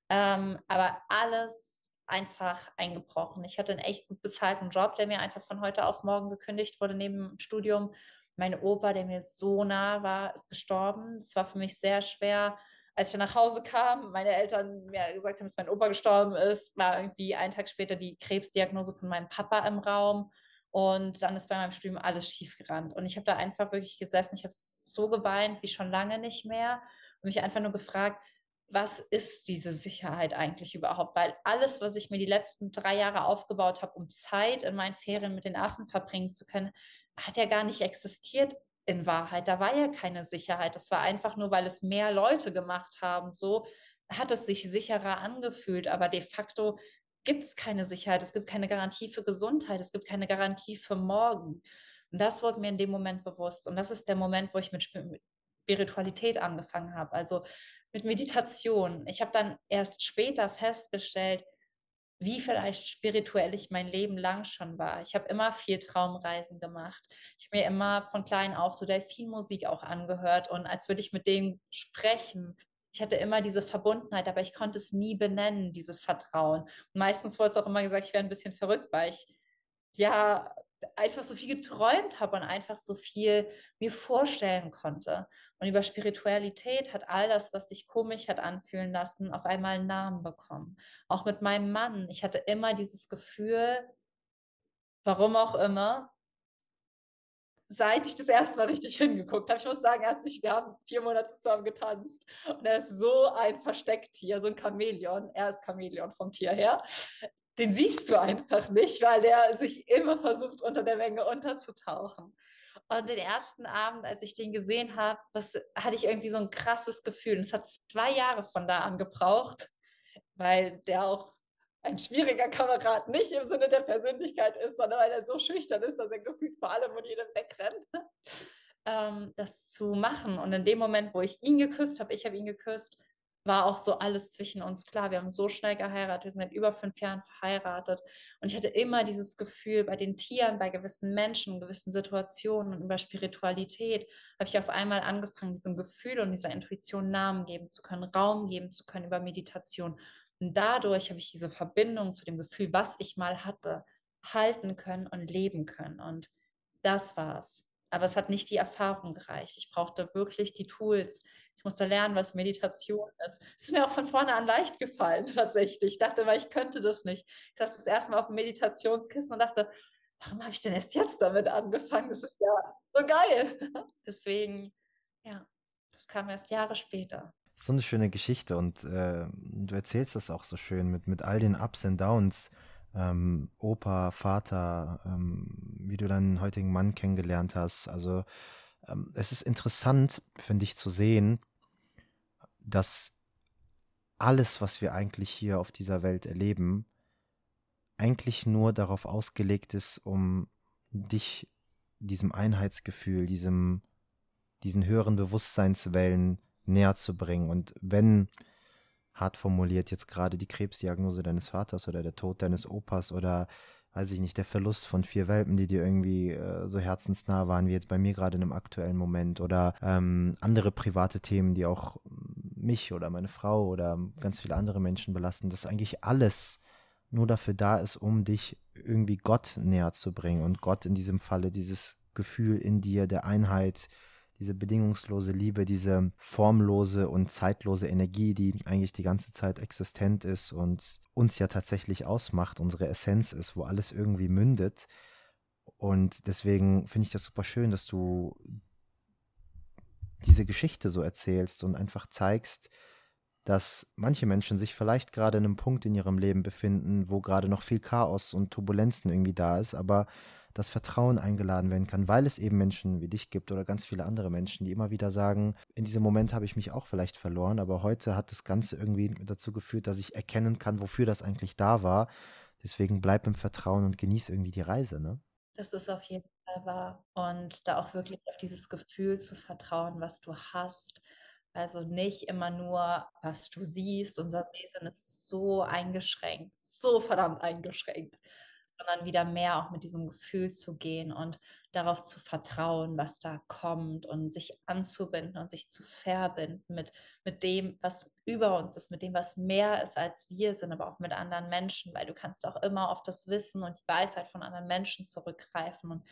Ähm, aber alles einfach eingebrochen. Ich hatte einen echt gut bezahlten Job, der mir einfach von heute auf morgen gekündigt wurde neben dem Studium. Mein Opa, der mir so nah war, ist gestorben. Das war für mich sehr schwer als ich nach Hause kam, meine Eltern mir gesagt haben, dass mein Opa gestorben ist, war irgendwie einen Tag später die Krebsdiagnose von meinem Papa im Raum. Und dann ist bei meinem Studium alles schief gerannt. Und ich habe da einfach wirklich gesessen. Ich habe so geweint wie schon lange nicht mehr und mich einfach nur gefragt, was ist diese Sicherheit eigentlich überhaupt? Weil alles, was ich mir die letzten drei Jahre aufgebaut habe, um Zeit in meinen Ferien mit den Affen verbringen zu können, hat ja gar nicht existiert in Wahrheit. Da war ja keine Sicherheit. Das war einfach nur, weil es mehr Leute gemacht haben. So hat es sich sicherer angefühlt. Aber de facto gibt es keine Sicherheit. Es gibt keine Garantie für Gesundheit. Es gibt keine Garantie für morgen. Und das wurde mir in dem Moment bewusst. Und das ist der Moment, wo ich mit Spiritualität angefangen habe. Also mit Meditation. Ich habe dann erst später festgestellt, wie vielleicht spirituell ich mein Leben lang schon war. Ich habe immer viel Traumreisen gemacht. Ich habe mir immer von klein auf so Delfinmusik auch angehört und als würde ich mit denen sprechen. Ich hatte immer diese Verbundenheit, aber ich konnte es nie benennen, dieses Vertrauen. Und meistens wurde es auch immer gesagt, ich wäre ein bisschen verrückt, weil ich ja einfach so viel geträumt habe und einfach so viel mir vorstellen konnte. Und über Spiritualität hat all das, was sich komisch hat anfühlen lassen, auf einmal einen Namen bekommen. Auch mit meinem Mann. Ich hatte immer dieses Gefühl, warum auch immer, seit ich das erste Mal richtig [LAUGHS] hingeguckt habe. Ich muss sagen, er hat sich, wir haben vier Monate zusammen getanzt und er ist so ein Verstecktier, so ein Chamäleon. Er ist Chamäleon vom Tier her den siehst du einfach nicht, weil der sich immer versucht, unter der Menge unterzutauchen. Und den ersten Abend, als ich den gesehen habe, hatte ich irgendwie so ein krasses Gefühl. Und es hat zwei Jahre von da an gebraucht, weil der auch ein schwieriger Kamerad nicht im Sinne der Persönlichkeit ist, sondern weil er so schüchtern ist, dass er gefühlt vor allem und jedem wegrennt, ähm, das zu machen. Und in dem Moment, wo ich ihn geküsst habe, ich habe ihn geküsst, war auch so alles zwischen uns klar. Wir haben so schnell geheiratet, wir sind seit über fünf Jahren verheiratet. Und ich hatte immer dieses Gefühl, bei den Tieren, bei gewissen Menschen, gewissen Situationen und über Spiritualität, habe ich auf einmal angefangen, diesem Gefühl und dieser Intuition Namen geben zu können, Raum geben zu können über Meditation. Und dadurch habe ich diese Verbindung zu dem Gefühl, was ich mal hatte, halten können und leben können. Und das war's. Aber es hat nicht die Erfahrung gereicht. Ich brauchte wirklich die Tools, ich musste lernen, was Meditation ist. Es ist mir auch von vorne an leicht gefallen, [LAUGHS] tatsächlich. Ich dachte mal, ich könnte das nicht. Ich saß das erste Mal auf dem Meditationskissen und dachte, warum habe ich denn erst jetzt damit angefangen? Das ist ja so geil. [LAUGHS] Deswegen, ja, das kam erst Jahre später. So eine schöne Geschichte und äh, du erzählst das auch so schön mit, mit all den Ups und Downs. Ähm, Opa, Vater, ähm, wie du deinen heutigen Mann kennengelernt hast. Also ähm, es ist interessant, finde ich, zu sehen, dass alles, was wir eigentlich hier auf dieser Welt erleben, eigentlich nur darauf ausgelegt ist, um dich diesem Einheitsgefühl, diesem, diesen höheren Bewusstseinswellen näher zu bringen. Und wenn, hart formuliert, jetzt gerade die Krebsdiagnose deines Vaters oder der Tod deines Opas oder weiß ich nicht, der Verlust von vier Welpen, die dir irgendwie äh, so herzensnah waren, wie jetzt bei mir gerade in einem aktuellen Moment oder ähm, andere private Themen, die auch mich oder meine Frau oder ganz viele andere Menschen belasten, dass eigentlich alles nur dafür da ist, um dich irgendwie Gott näher zu bringen und Gott in diesem Falle dieses Gefühl in dir der Einheit, diese bedingungslose Liebe, diese formlose und zeitlose Energie, die eigentlich die ganze Zeit existent ist und uns ja tatsächlich ausmacht, unsere Essenz ist, wo alles irgendwie mündet. Und deswegen finde ich das super schön, dass du diese Geschichte so erzählst und einfach zeigst, dass manche Menschen sich vielleicht gerade in einem Punkt in ihrem Leben befinden, wo gerade noch viel Chaos und Turbulenzen irgendwie da ist, aber das Vertrauen eingeladen werden kann, weil es eben Menschen wie dich gibt oder ganz viele andere Menschen, die immer wieder sagen, in diesem Moment habe ich mich auch vielleicht verloren, aber heute hat das Ganze irgendwie dazu geführt, dass ich erkennen kann, wofür das eigentlich da war. Deswegen bleib im Vertrauen und genieß irgendwie die Reise, ne? Das ist auf jeden Wahr. Und da auch wirklich auf dieses Gefühl zu vertrauen, was du hast. Also nicht immer nur, was du siehst. Unser Sehsinn ist so eingeschränkt, so verdammt eingeschränkt sondern wieder mehr auch mit diesem Gefühl zu gehen und darauf zu vertrauen, was da kommt und sich anzubinden und sich zu verbinden mit, mit dem, was über uns ist, mit dem, was mehr ist als wir sind, aber auch mit anderen Menschen, weil du kannst auch immer auf das Wissen und die Weisheit von anderen Menschen zurückgreifen und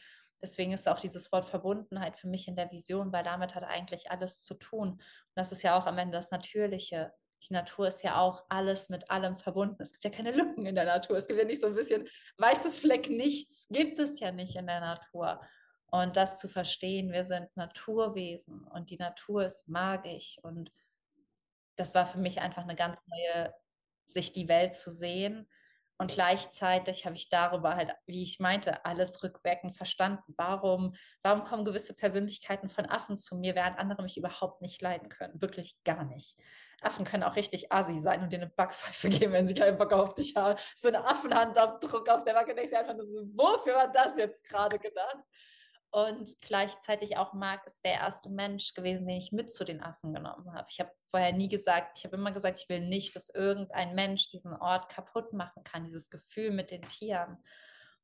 Deswegen ist auch dieses Wort Verbundenheit für mich in der Vision, weil damit hat eigentlich alles zu tun. Und das ist ja auch am Ende das Natürliche die Natur ist ja auch alles mit allem verbunden. Es gibt ja keine Lücken in der Natur. Es gibt ja nicht so ein bisschen weißes Fleck, nichts gibt es ja nicht in der Natur. Und das zu verstehen, wir sind Naturwesen und die Natur ist magisch. Und das war für mich einfach eine ganz neue Sicht, die Welt zu sehen. Und gleichzeitig habe ich darüber halt, wie ich meinte, alles rückwirkend verstanden. Warum, warum kommen gewisse Persönlichkeiten von Affen zu mir, während andere mich überhaupt nicht leiden können? Wirklich gar nicht. Affen können auch richtig assi sein und dir eine Backpfeife [LAUGHS] geben, wenn sie keinen Bock auf dich haben. So eine Affenhandabdruck auf der Backe, denkst du einfach nur so, wofür war das jetzt gerade gedacht? Und gleichzeitig auch Marc ist der erste Mensch gewesen, den ich mit zu den Affen genommen habe. Ich habe vorher nie gesagt, ich habe immer gesagt, ich will nicht, dass irgendein Mensch diesen Ort kaputt machen kann, dieses Gefühl mit den Tieren.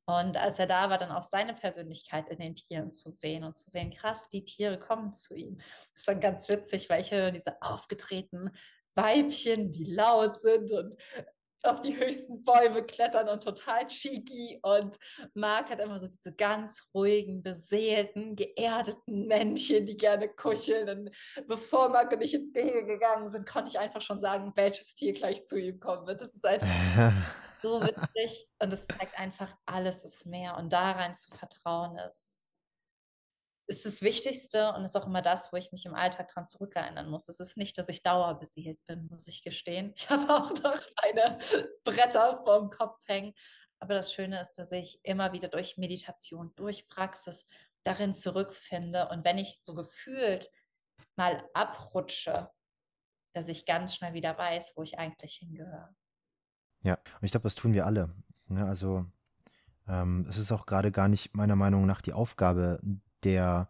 Und als er da war, dann auch seine Persönlichkeit in den Tieren zu sehen und zu sehen, krass, die Tiere kommen zu ihm. Das ist dann ganz witzig, weil ich höre diese aufgetretenen Weibchen, die laut sind und auf die höchsten Bäume klettern und total cheeky. Und Marc hat immer so diese ganz ruhigen, beseelten, geerdeten Männchen, die gerne kuscheln. Und bevor Marc und ich ins Gehege gegangen sind, konnte ich einfach schon sagen, welches Tier gleich zu ihm kommen wird. Das ist einfach [LAUGHS] so witzig. Und es zeigt einfach, alles ist mehr. Und da rein zu vertrauen ist ist das Wichtigste und ist auch immer das, wo ich mich im Alltag dran zurückerinnern muss. Es ist nicht, dass ich dauerbeseelt bin, muss ich gestehen. Ich habe [LAUGHS] auch noch eine Bretter vorm Kopf hängen. Aber das Schöne ist, dass ich immer wieder durch Meditation, durch Praxis darin zurückfinde. Und wenn ich so gefühlt mal abrutsche, dass ich ganz schnell wieder weiß, wo ich eigentlich hingehöre. Ja, und ich glaube, das tun wir alle. Ne? also ähm, es ist auch gerade gar nicht meiner Meinung nach die Aufgabe der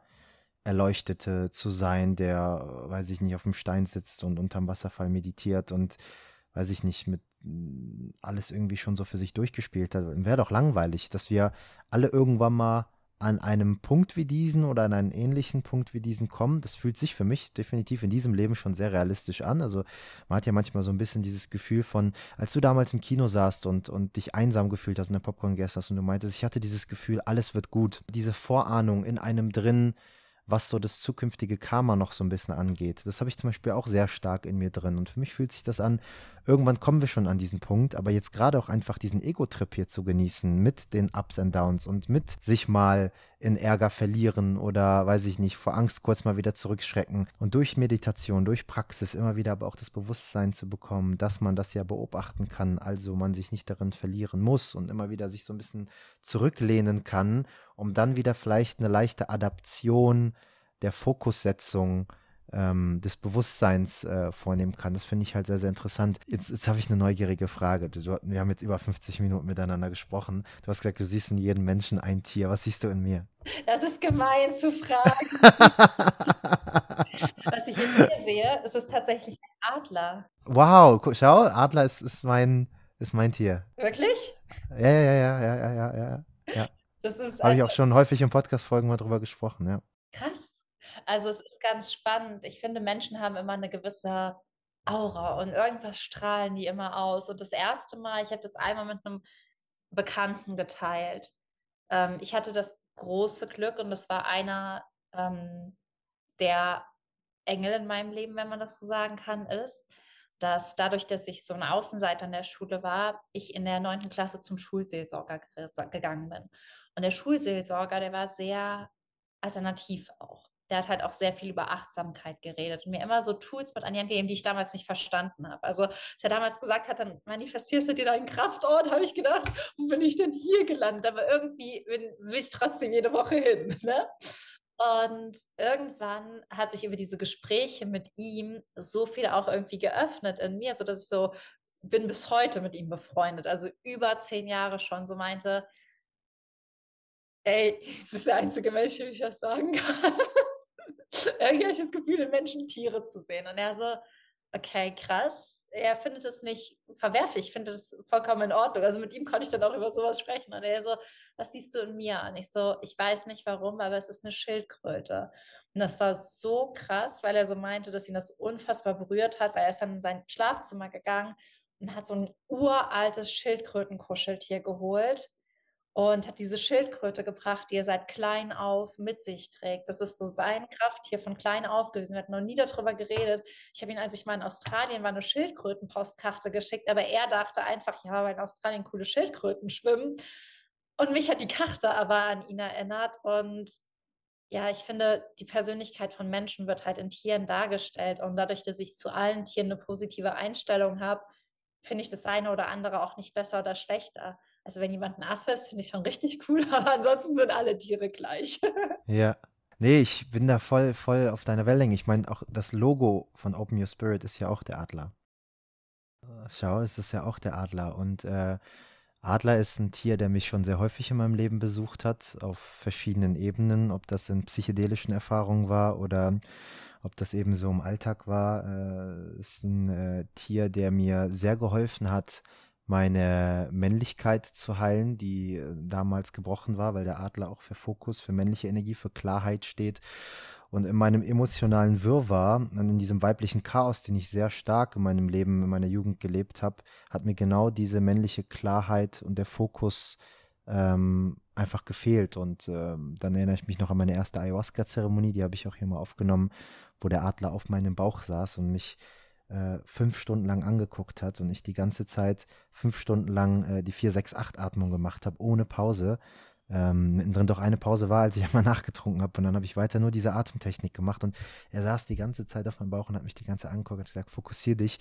Erleuchtete zu sein, der, weiß ich nicht, auf dem Stein sitzt und unterm Wasserfall meditiert und, weiß ich nicht, mit mm, alles irgendwie schon so für sich durchgespielt hat. Wäre doch langweilig, dass wir alle irgendwann mal an einem Punkt wie diesen oder an einen ähnlichen Punkt wie diesen kommen, das fühlt sich für mich definitiv in diesem Leben schon sehr realistisch an. Also man hat ja manchmal so ein bisschen dieses Gefühl von, als du damals im Kino saßt und, und dich einsam gefühlt hast und der Popcorn gegessen hast und du meintest, ich hatte dieses Gefühl, alles wird gut. Diese Vorahnung in einem drin, was so das zukünftige Karma noch so ein bisschen angeht. Das habe ich zum Beispiel auch sehr stark in mir drin. Und für mich fühlt sich das an, irgendwann kommen wir schon an diesen Punkt, aber jetzt gerade auch einfach diesen Ego-Trip hier zu genießen mit den Ups and Downs und mit sich mal in Ärger verlieren oder weiß ich nicht, vor Angst kurz mal wieder zurückschrecken und durch Meditation, durch Praxis immer wieder aber auch das Bewusstsein zu bekommen, dass man das ja beobachten kann, also man sich nicht darin verlieren muss und immer wieder sich so ein bisschen zurücklehnen kann, um dann wieder vielleicht eine leichte Adaption der Fokussetzung ähm, des Bewusstseins äh, vornehmen kann. Das finde ich halt sehr, sehr interessant. Jetzt, jetzt habe ich eine neugierige Frage. Du, wir haben jetzt über 50 Minuten miteinander gesprochen. Du hast gesagt, du siehst in jedem Menschen ein Tier. Was siehst du in mir? Das ist gemein zu fragen. [LAUGHS] Was ich in mir sehe, ist es tatsächlich ein Adler. Wow, schau, Adler ist, ist, mein, ist mein Tier. Wirklich? Ja, ja, ja, ja, ja, ja, ja. ja. Das ist. Habe ich auch schon häufig in Podcast-Folgen mal drüber gesprochen, ja. Krass. Also es ist ganz spannend. Ich finde, Menschen haben immer eine gewisse Aura und irgendwas strahlen die immer aus. Und das erste Mal, ich habe das einmal mit einem Bekannten geteilt. Ähm, ich hatte das große Glück und das war einer ähm, der Engel in meinem Leben, wenn man das so sagen kann, ist, dass dadurch, dass ich so ein Außenseiter in der Schule war, ich in der neunten Klasse zum Schulseelsorger gegangen bin. Und der Schulseelsorger, der war sehr alternativ auch. Der hat halt auch sehr viel über Achtsamkeit geredet und mir immer so Tools mit an die Hand gegeben, die ich damals nicht verstanden habe. Also, als er damals gesagt hat, dann manifestierst du dir deinen Kraftort, habe ich gedacht, wo bin ich denn hier gelandet? Aber irgendwie bin, will ich trotzdem jede Woche hin. Ne? Und irgendwann hat sich über diese Gespräche mit ihm so viel auch irgendwie geöffnet in mir, sodass ich so bin bis heute mit ihm befreundet, also über zehn Jahre schon, so meinte, ey, [LAUGHS] du bist der einzige Mensch, dem ich das sagen kann. Irgendwie habe ich das Gefühl, in Menschen Tiere zu sehen. Und er so, okay, krass. Er findet es nicht verwerflich, ich finde es vollkommen in Ordnung. Also mit ihm konnte ich dann auch über sowas sprechen. Und er so, was siehst du in mir an? Ich so, ich weiß nicht warum, aber es ist eine Schildkröte. Und das war so krass, weil er so meinte, dass ihn das unfassbar berührt hat, weil er ist dann in sein Schlafzimmer gegangen und hat so ein uraltes Schildkrötenkuscheltier geholt und hat diese Schildkröte gebracht, die er seit klein auf mit sich trägt. Das ist so sein Krafttier von klein auf gewesen. Wir hatten noch nie darüber geredet. Ich habe ihn, als ich mal in Australien war, eine Schildkrötenpostkarte geschickt, aber er dachte einfach, ja, weil in Australien coole Schildkröten schwimmen. Und mich hat die Karte aber an ihn erinnert. Und ja, ich finde, die Persönlichkeit von Menschen wird halt in Tieren dargestellt. Und dadurch, dass ich zu allen Tieren eine positive Einstellung habe, finde ich das eine oder andere auch nicht besser oder schlechter. Also wenn jemand ein Affe ist, finde ich schon richtig cool, [LAUGHS] aber ansonsten sind alle Tiere gleich. [LAUGHS] ja. Nee, ich bin da voll, voll auf deiner Wellenlänge. Ich meine, auch das Logo von Open Your Spirit ist ja auch der Adler. Schau, es ist ja auch der Adler. Und äh, Adler ist ein Tier, der mich schon sehr häufig in meinem Leben besucht hat, auf verschiedenen Ebenen, ob das in psychedelischen Erfahrungen war oder ob das eben so im Alltag war. Äh, ist ein äh, Tier, der mir sehr geholfen hat, meine Männlichkeit zu heilen, die äh, damals gebrochen war, weil der Adler auch für Fokus, für männliche Energie, für Klarheit steht. Und in meinem emotionalen Wirrwarr und in diesem weiblichen Chaos, den ich sehr stark in meinem Leben, in meiner Jugend gelebt habe, hat mir genau diese männliche Klarheit und der Fokus ähm, einfach gefehlt. Und ähm, dann erinnere ich mich noch an meine erste Ayahuasca-Zeremonie, die habe ich auch hier mal aufgenommen, wo der Adler auf meinem Bauch saß und mich äh, fünf Stunden lang angeguckt hat und ich die ganze Zeit fünf Stunden lang äh, die 4-6-8-Atmung gemacht habe, ohne Pause. Ähm, mittendrin doch eine Pause war, als ich [LAUGHS] einmal nachgetrunken habe. Und dann habe ich weiter nur diese Atemtechnik gemacht. Und er saß die ganze Zeit auf meinem Bauch und hat mich die ganze Zeit angeguckt und gesagt, fokussier dich.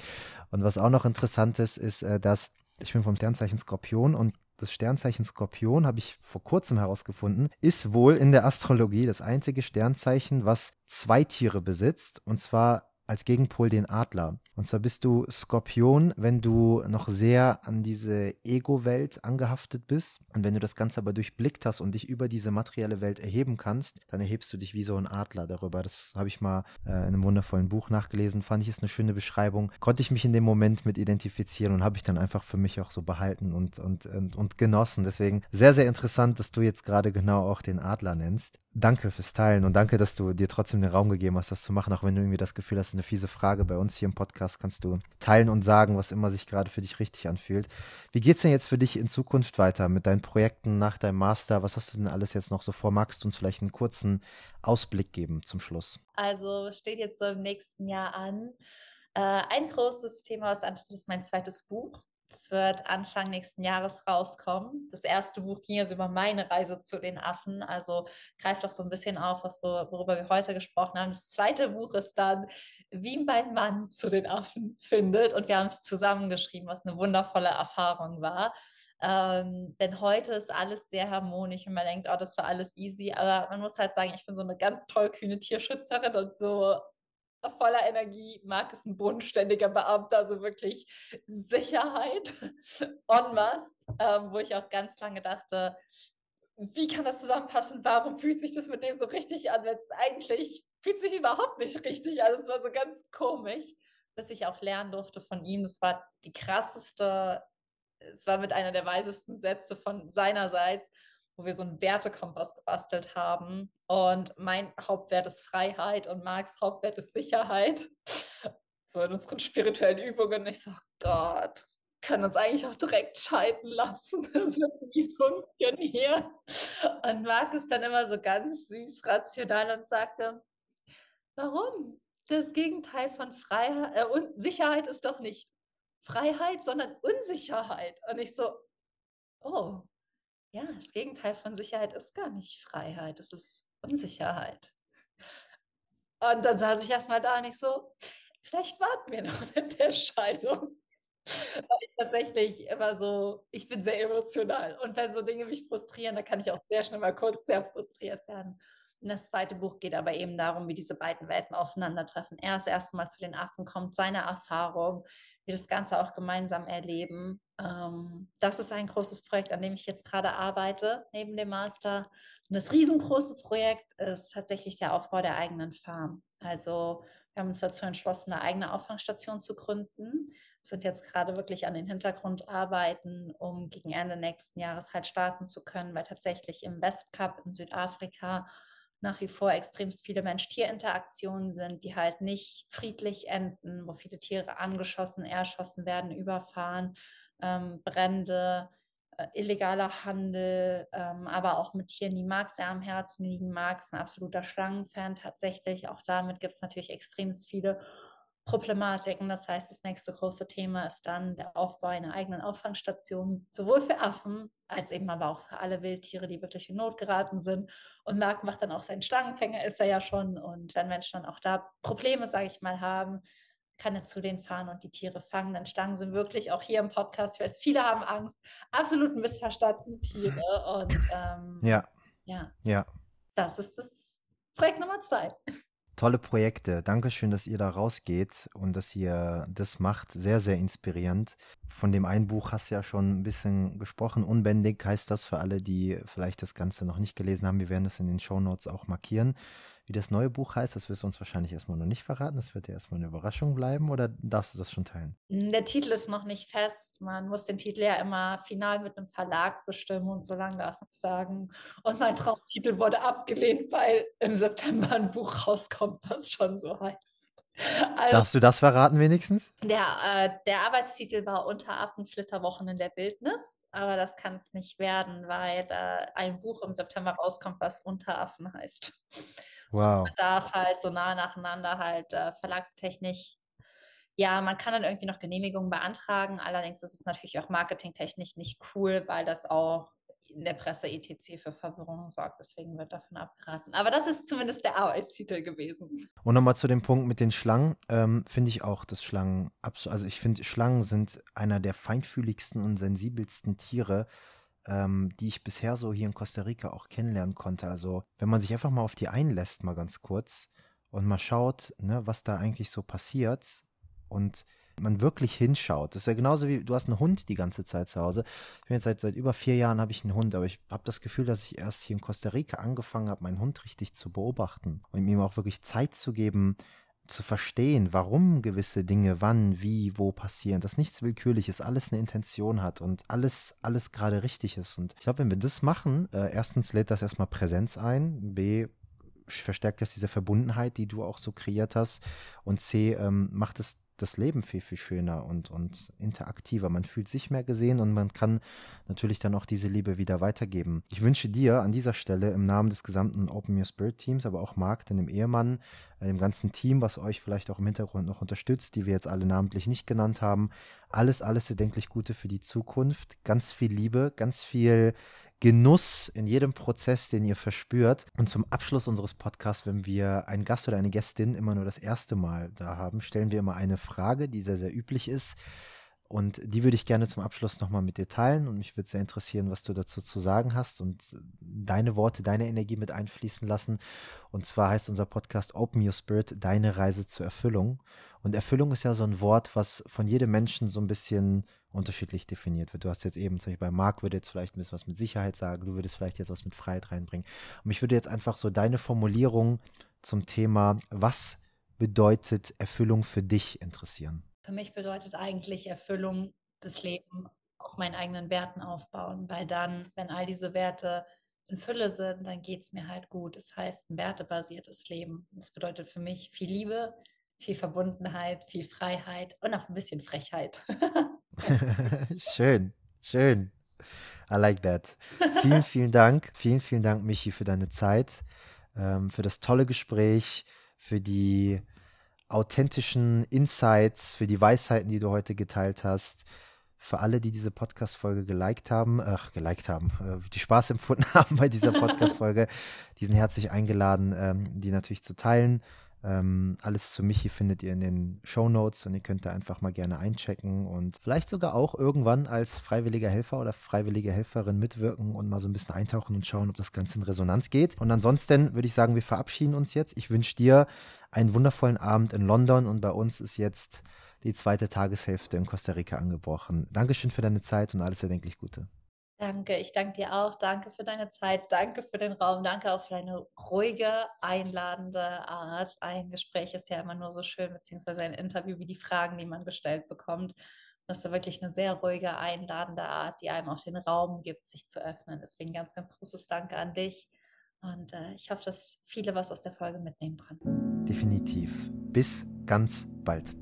Und was auch noch interessant ist, ist, äh, dass ich bin vom Sternzeichen Skorpion und das Sternzeichen Skorpion, habe ich vor kurzem herausgefunden, ist wohl in der Astrologie das einzige Sternzeichen, was zwei Tiere besitzt. Und zwar als Gegenpol den Adler. Und zwar bist du Skorpion, wenn du noch sehr an diese Ego-Welt angehaftet bist. Und wenn du das Ganze aber durchblickt hast und dich über diese materielle Welt erheben kannst, dann erhebst du dich wie so ein Adler darüber. Das habe ich mal äh, in einem wundervollen Buch nachgelesen. Fand ich es eine schöne Beschreibung. Konnte ich mich in dem Moment mit identifizieren und habe ich dann einfach für mich auch so behalten und, und, und, und genossen. Deswegen sehr, sehr interessant, dass du jetzt gerade genau auch den Adler nennst danke fürs Teilen und danke, dass du dir trotzdem den Raum gegeben hast, das zu machen, auch wenn du irgendwie das Gefühl hast, eine fiese Frage bei uns hier im Podcast kannst du teilen und sagen, was immer sich gerade für dich richtig anfühlt. Wie geht es denn jetzt für dich in Zukunft weiter mit deinen Projekten nach deinem Master? Was hast du denn alles jetzt noch so vor? Magst du uns vielleicht einen kurzen Ausblick geben zum Schluss? Also, es steht jetzt so im nächsten Jahr an. Äh, ein großes Thema, was ansteht, ist mein zweites Buch. Es wird Anfang nächsten Jahres rauskommen. Das erste Buch ging also über meine Reise zu den Affen. Also greift auch so ein bisschen auf, was, worüber wir heute gesprochen haben. Das zweite Buch ist dann, wie mein Mann zu den Affen findet. Und wir haben es zusammengeschrieben, was eine wundervolle Erfahrung war. Ähm, denn heute ist alles sehr harmonisch und man denkt, oh, das war alles easy. Aber man muss halt sagen, ich bin so eine ganz tollkühne Tierschützerin und so voller Energie, Marc ist ein bodenständiger Beamter, also wirklich Sicherheit [LAUGHS] en masse, ähm, wo ich auch ganz lange dachte, wie kann das zusammenpassen? Warum fühlt sich das mit dem so richtig an, wenn es eigentlich fühlt sich überhaupt nicht richtig an. Es war so ganz komisch, dass ich auch lernen durfte von ihm. Es war die krasseste, es war mit einer der weisesten Sätze von seinerseits wo wir so einen Wertekompass gebastelt haben. Und mein Hauptwert ist Freiheit und Marks Hauptwert ist Sicherheit. [LAUGHS] So in unseren spirituellen Übungen. Ich so, Gott, können uns eigentlich auch direkt scheiden lassen. [LAUGHS] Das wird nie funktionieren. Und Marc ist dann immer so ganz süß, rational und sagte, warum? Das Gegenteil von Freiheit äh, und Sicherheit ist doch nicht Freiheit, sondern Unsicherheit. Und ich so, oh, ja, das Gegenteil von Sicherheit ist gar nicht Freiheit, es ist Unsicherheit. Und dann saß ich erstmal da nicht so, vielleicht warten wir noch [LAUGHS] mit der Scheidung. Weil ich tatsächlich immer so, ich bin sehr emotional. Und wenn so Dinge mich frustrieren, dann kann ich auch sehr schnell mal kurz sehr frustriert werden. Und das zweite Buch geht aber eben darum, wie diese beiden Welten aufeinandertreffen. Er das erste Mal zu den Affen kommt, seine Erfahrung, wir das Ganze auch gemeinsam erleben. Ähm, das ist ein großes Projekt, an dem ich jetzt gerade arbeite, neben dem Master. Und das riesengroße Projekt ist tatsächlich der Aufbau der eigenen Farm. Also wir haben uns dazu entschlossen, eine eigene Auffangstation zu gründen. Sind jetzt gerade wirklich an den Hintergrundarbeiten, um gegen Ende nächsten Jahres halt starten zu können, weil tatsächlich im Westcup in Südafrika nach wie vor extrem viele Mensch-Tier-Interaktionen sind, die halt nicht friedlich enden, wo viele Tiere angeschossen, erschossen werden, überfahren, ähm, Brände, äh, illegaler Handel, ähm, aber auch mit Tieren, die Marx sehr am Herzen liegen. Marx ein absoluter Schlangenfan tatsächlich. Auch damit gibt es natürlich extrem viele Problematiken. Das heißt, das nächste große Thema ist dann der Aufbau einer eigenen Auffangstation, sowohl für Affen als eben aber auch für alle Wildtiere, die wirklich in Not geraten sind. Und Marc macht dann auch seinen Schlangenfänger, ist er ja schon. Und wenn Menschen dann auch da Probleme, sage ich mal, haben, kann er zu denen fahren und die Tiere fangen. Denn Schlangen sind wirklich auch hier im Podcast, ich weiß, viele haben Angst, absolut missverstandene Tiere. [LAUGHS] Und ähm, ja. ja, ja, das ist das Projekt Nummer zwei. Tolle Projekte. Dankeschön, dass ihr da rausgeht und dass ihr das macht. Sehr, sehr inspirierend. Von dem einen Buch hast du ja schon ein bisschen gesprochen. Unbändig heißt das für alle, die vielleicht das Ganze noch nicht gelesen haben. Wir werden das in den Show Notes auch markieren. Wie das neue Buch heißt, das wirst du uns wahrscheinlich erstmal noch nicht verraten. Das wird ja erstmal eine Überraschung bleiben oder darfst du das schon teilen? Der Titel ist noch nicht fest. Man muss den Titel ja immer final mit einem Verlag bestimmen und so lange darf man sagen. Und mein Traumtitel wurde abgelehnt, weil im September ein Buch rauskommt, das schon so heißt. Also, Darfst du das verraten wenigstens? Der, äh, der Arbeitstitel war Unter Affenflitterwochen in der Bildnis, aber das kann es nicht werden, weil äh, ein Buch im September rauskommt, was Unter Affen heißt. Wow. Man darf halt so nah nacheinander halt äh, verlagstechnisch. Ja, man kann dann irgendwie noch Genehmigungen beantragen. Allerdings ist es natürlich auch marketingtechnisch nicht cool, weil das auch in der Presse etc. für Verwirrung sorgt. Deswegen wird davon abgeraten. Aber das ist zumindest der Arbeitstitel gewesen. Und nochmal zu dem Punkt mit den Schlangen. Ähm, finde ich auch, dass Schlangen, also ich finde, Schlangen sind einer der feinfühligsten und sensibelsten Tiere, ähm, die ich bisher so hier in Costa Rica auch kennenlernen konnte. Also wenn man sich einfach mal auf die einlässt, mal ganz kurz und mal schaut, ne, was da eigentlich so passiert und man wirklich hinschaut. Das ist ja genauso wie, du hast einen Hund die ganze Zeit zu Hause. Ich bin jetzt seit, seit über vier Jahren habe ich einen Hund, aber ich habe das Gefühl, dass ich erst hier in Costa Rica angefangen habe, meinen Hund richtig zu beobachten und ihm auch wirklich Zeit zu geben, zu verstehen, warum gewisse Dinge wann, wie, wo passieren, dass nichts willkürlich ist, alles eine Intention hat und alles, alles gerade richtig ist. Und ich glaube, wenn wir das machen, äh, erstens lädt das erstmal Präsenz ein, B, verstärkt das diese Verbundenheit, die du auch so kreiert hast und C, ähm, macht es das Leben viel, viel schöner und, und interaktiver. Man fühlt sich mehr gesehen und man kann natürlich dann auch diese Liebe wieder weitergeben. Ich wünsche dir an dieser Stelle im Namen des gesamten Open Your Spirit Teams, aber auch Marc, deinem Ehemann, äh, dem ganzen Team, was euch vielleicht auch im Hintergrund noch unterstützt, die wir jetzt alle namentlich nicht genannt haben, alles, alles erdenklich Gute für die Zukunft. Ganz viel Liebe, ganz viel Genuss in jedem Prozess, den ihr verspürt. Und zum Abschluss unseres Podcasts, wenn wir einen Gast oder eine Gästin immer nur das erste Mal da haben, stellen wir immer eine Frage, die sehr, sehr üblich ist. Und die würde ich gerne zum Abschluss nochmal mit dir teilen. Und mich würde sehr interessieren, was du dazu zu sagen hast und deine Worte, deine Energie mit einfließen lassen. Und zwar heißt unser Podcast Open Your Spirit, deine Reise zur Erfüllung. Und Erfüllung ist ja so ein Wort, was von jedem Menschen so ein bisschen unterschiedlich definiert wird. Du hast jetzt eben, zum Beispiel bei Marc würde jetzt vielleicht ein bisschen was mit Sicherheit sagen, du würdest vielleicht jetzt was mit Freiheit reinbringen. Und mich würde jetzt einfach so deine Formulierung zum Thema, was bedeutet Erfüllung für dich interessieren? Für mich bedeutet eigentlich Erfüllung das Leben auf meinen eigenen Werten aufbauen, weil dann, wenn all diese Werte in Fülle sind, dann geht es mir halt gut. Das heißt, ein wertebasiertes Leben. Das bedeutet für mich viel Liebe, viel Verbundenheit, viel Freiheit und auch ein bisschen Frechheit. [LAUGHS] schön, schön. I like that. Vielen, [LAUGHS] vielen Dank. Vielen, vielen Dank, Michi, für deine Zeit, ähm, für das tolle Gespräch, für die authentischen Insights, für die Weisheiten, die du heute geteilt hast. Für alle, die diese Podcast-Folge geliked haben, ach, geliked haben, äh, die Spaß empfunden [LAUGHS] haben bei dieser Podcast-Folge, die sind herzlich eingeladen, ähm, die natürlich zu teilen Ähm, alles zu Michi findet ihr in den Show Notes und ihr könnt da einfach mal gerne einchecken und vielleicht sogar auch irgendwann als freiwilliger Helfer oder freiwillige Helferin mitwirken und mal so ein bisschen eintauchen und schauen, ob das Ganze in Resonanz geht. Und ansonsten würde ich sagen, wir verabschieden uns jetzt. Ich wünsche dir einen wundervollen Abend in London und bei uns ist jetzt die zweite Tageshälfte in Costa Rica angebrochen. Dankeschön für deine Zeit und alles erdenklich Gute. Danke, ich danke dir auch. Danke für deine Zeit, danke für den Raum, danke auch für deine ruhige, einladende Art. Ein Gespräch ist ja immer nur so schön, beziehungsweise ein Interview wie die Fragen, die man gestellt bekommt. Das ist wirklich eine sehr ruhige, einladende Art, die einem auch den Raum gibt, sich zu öffnen. Deswegen ganz, ganz großes Danke an dich. Und äh, ich hoffe, dass viele was aus der Folge mitnehmen konnten. Definitiv. Bis ganz bald.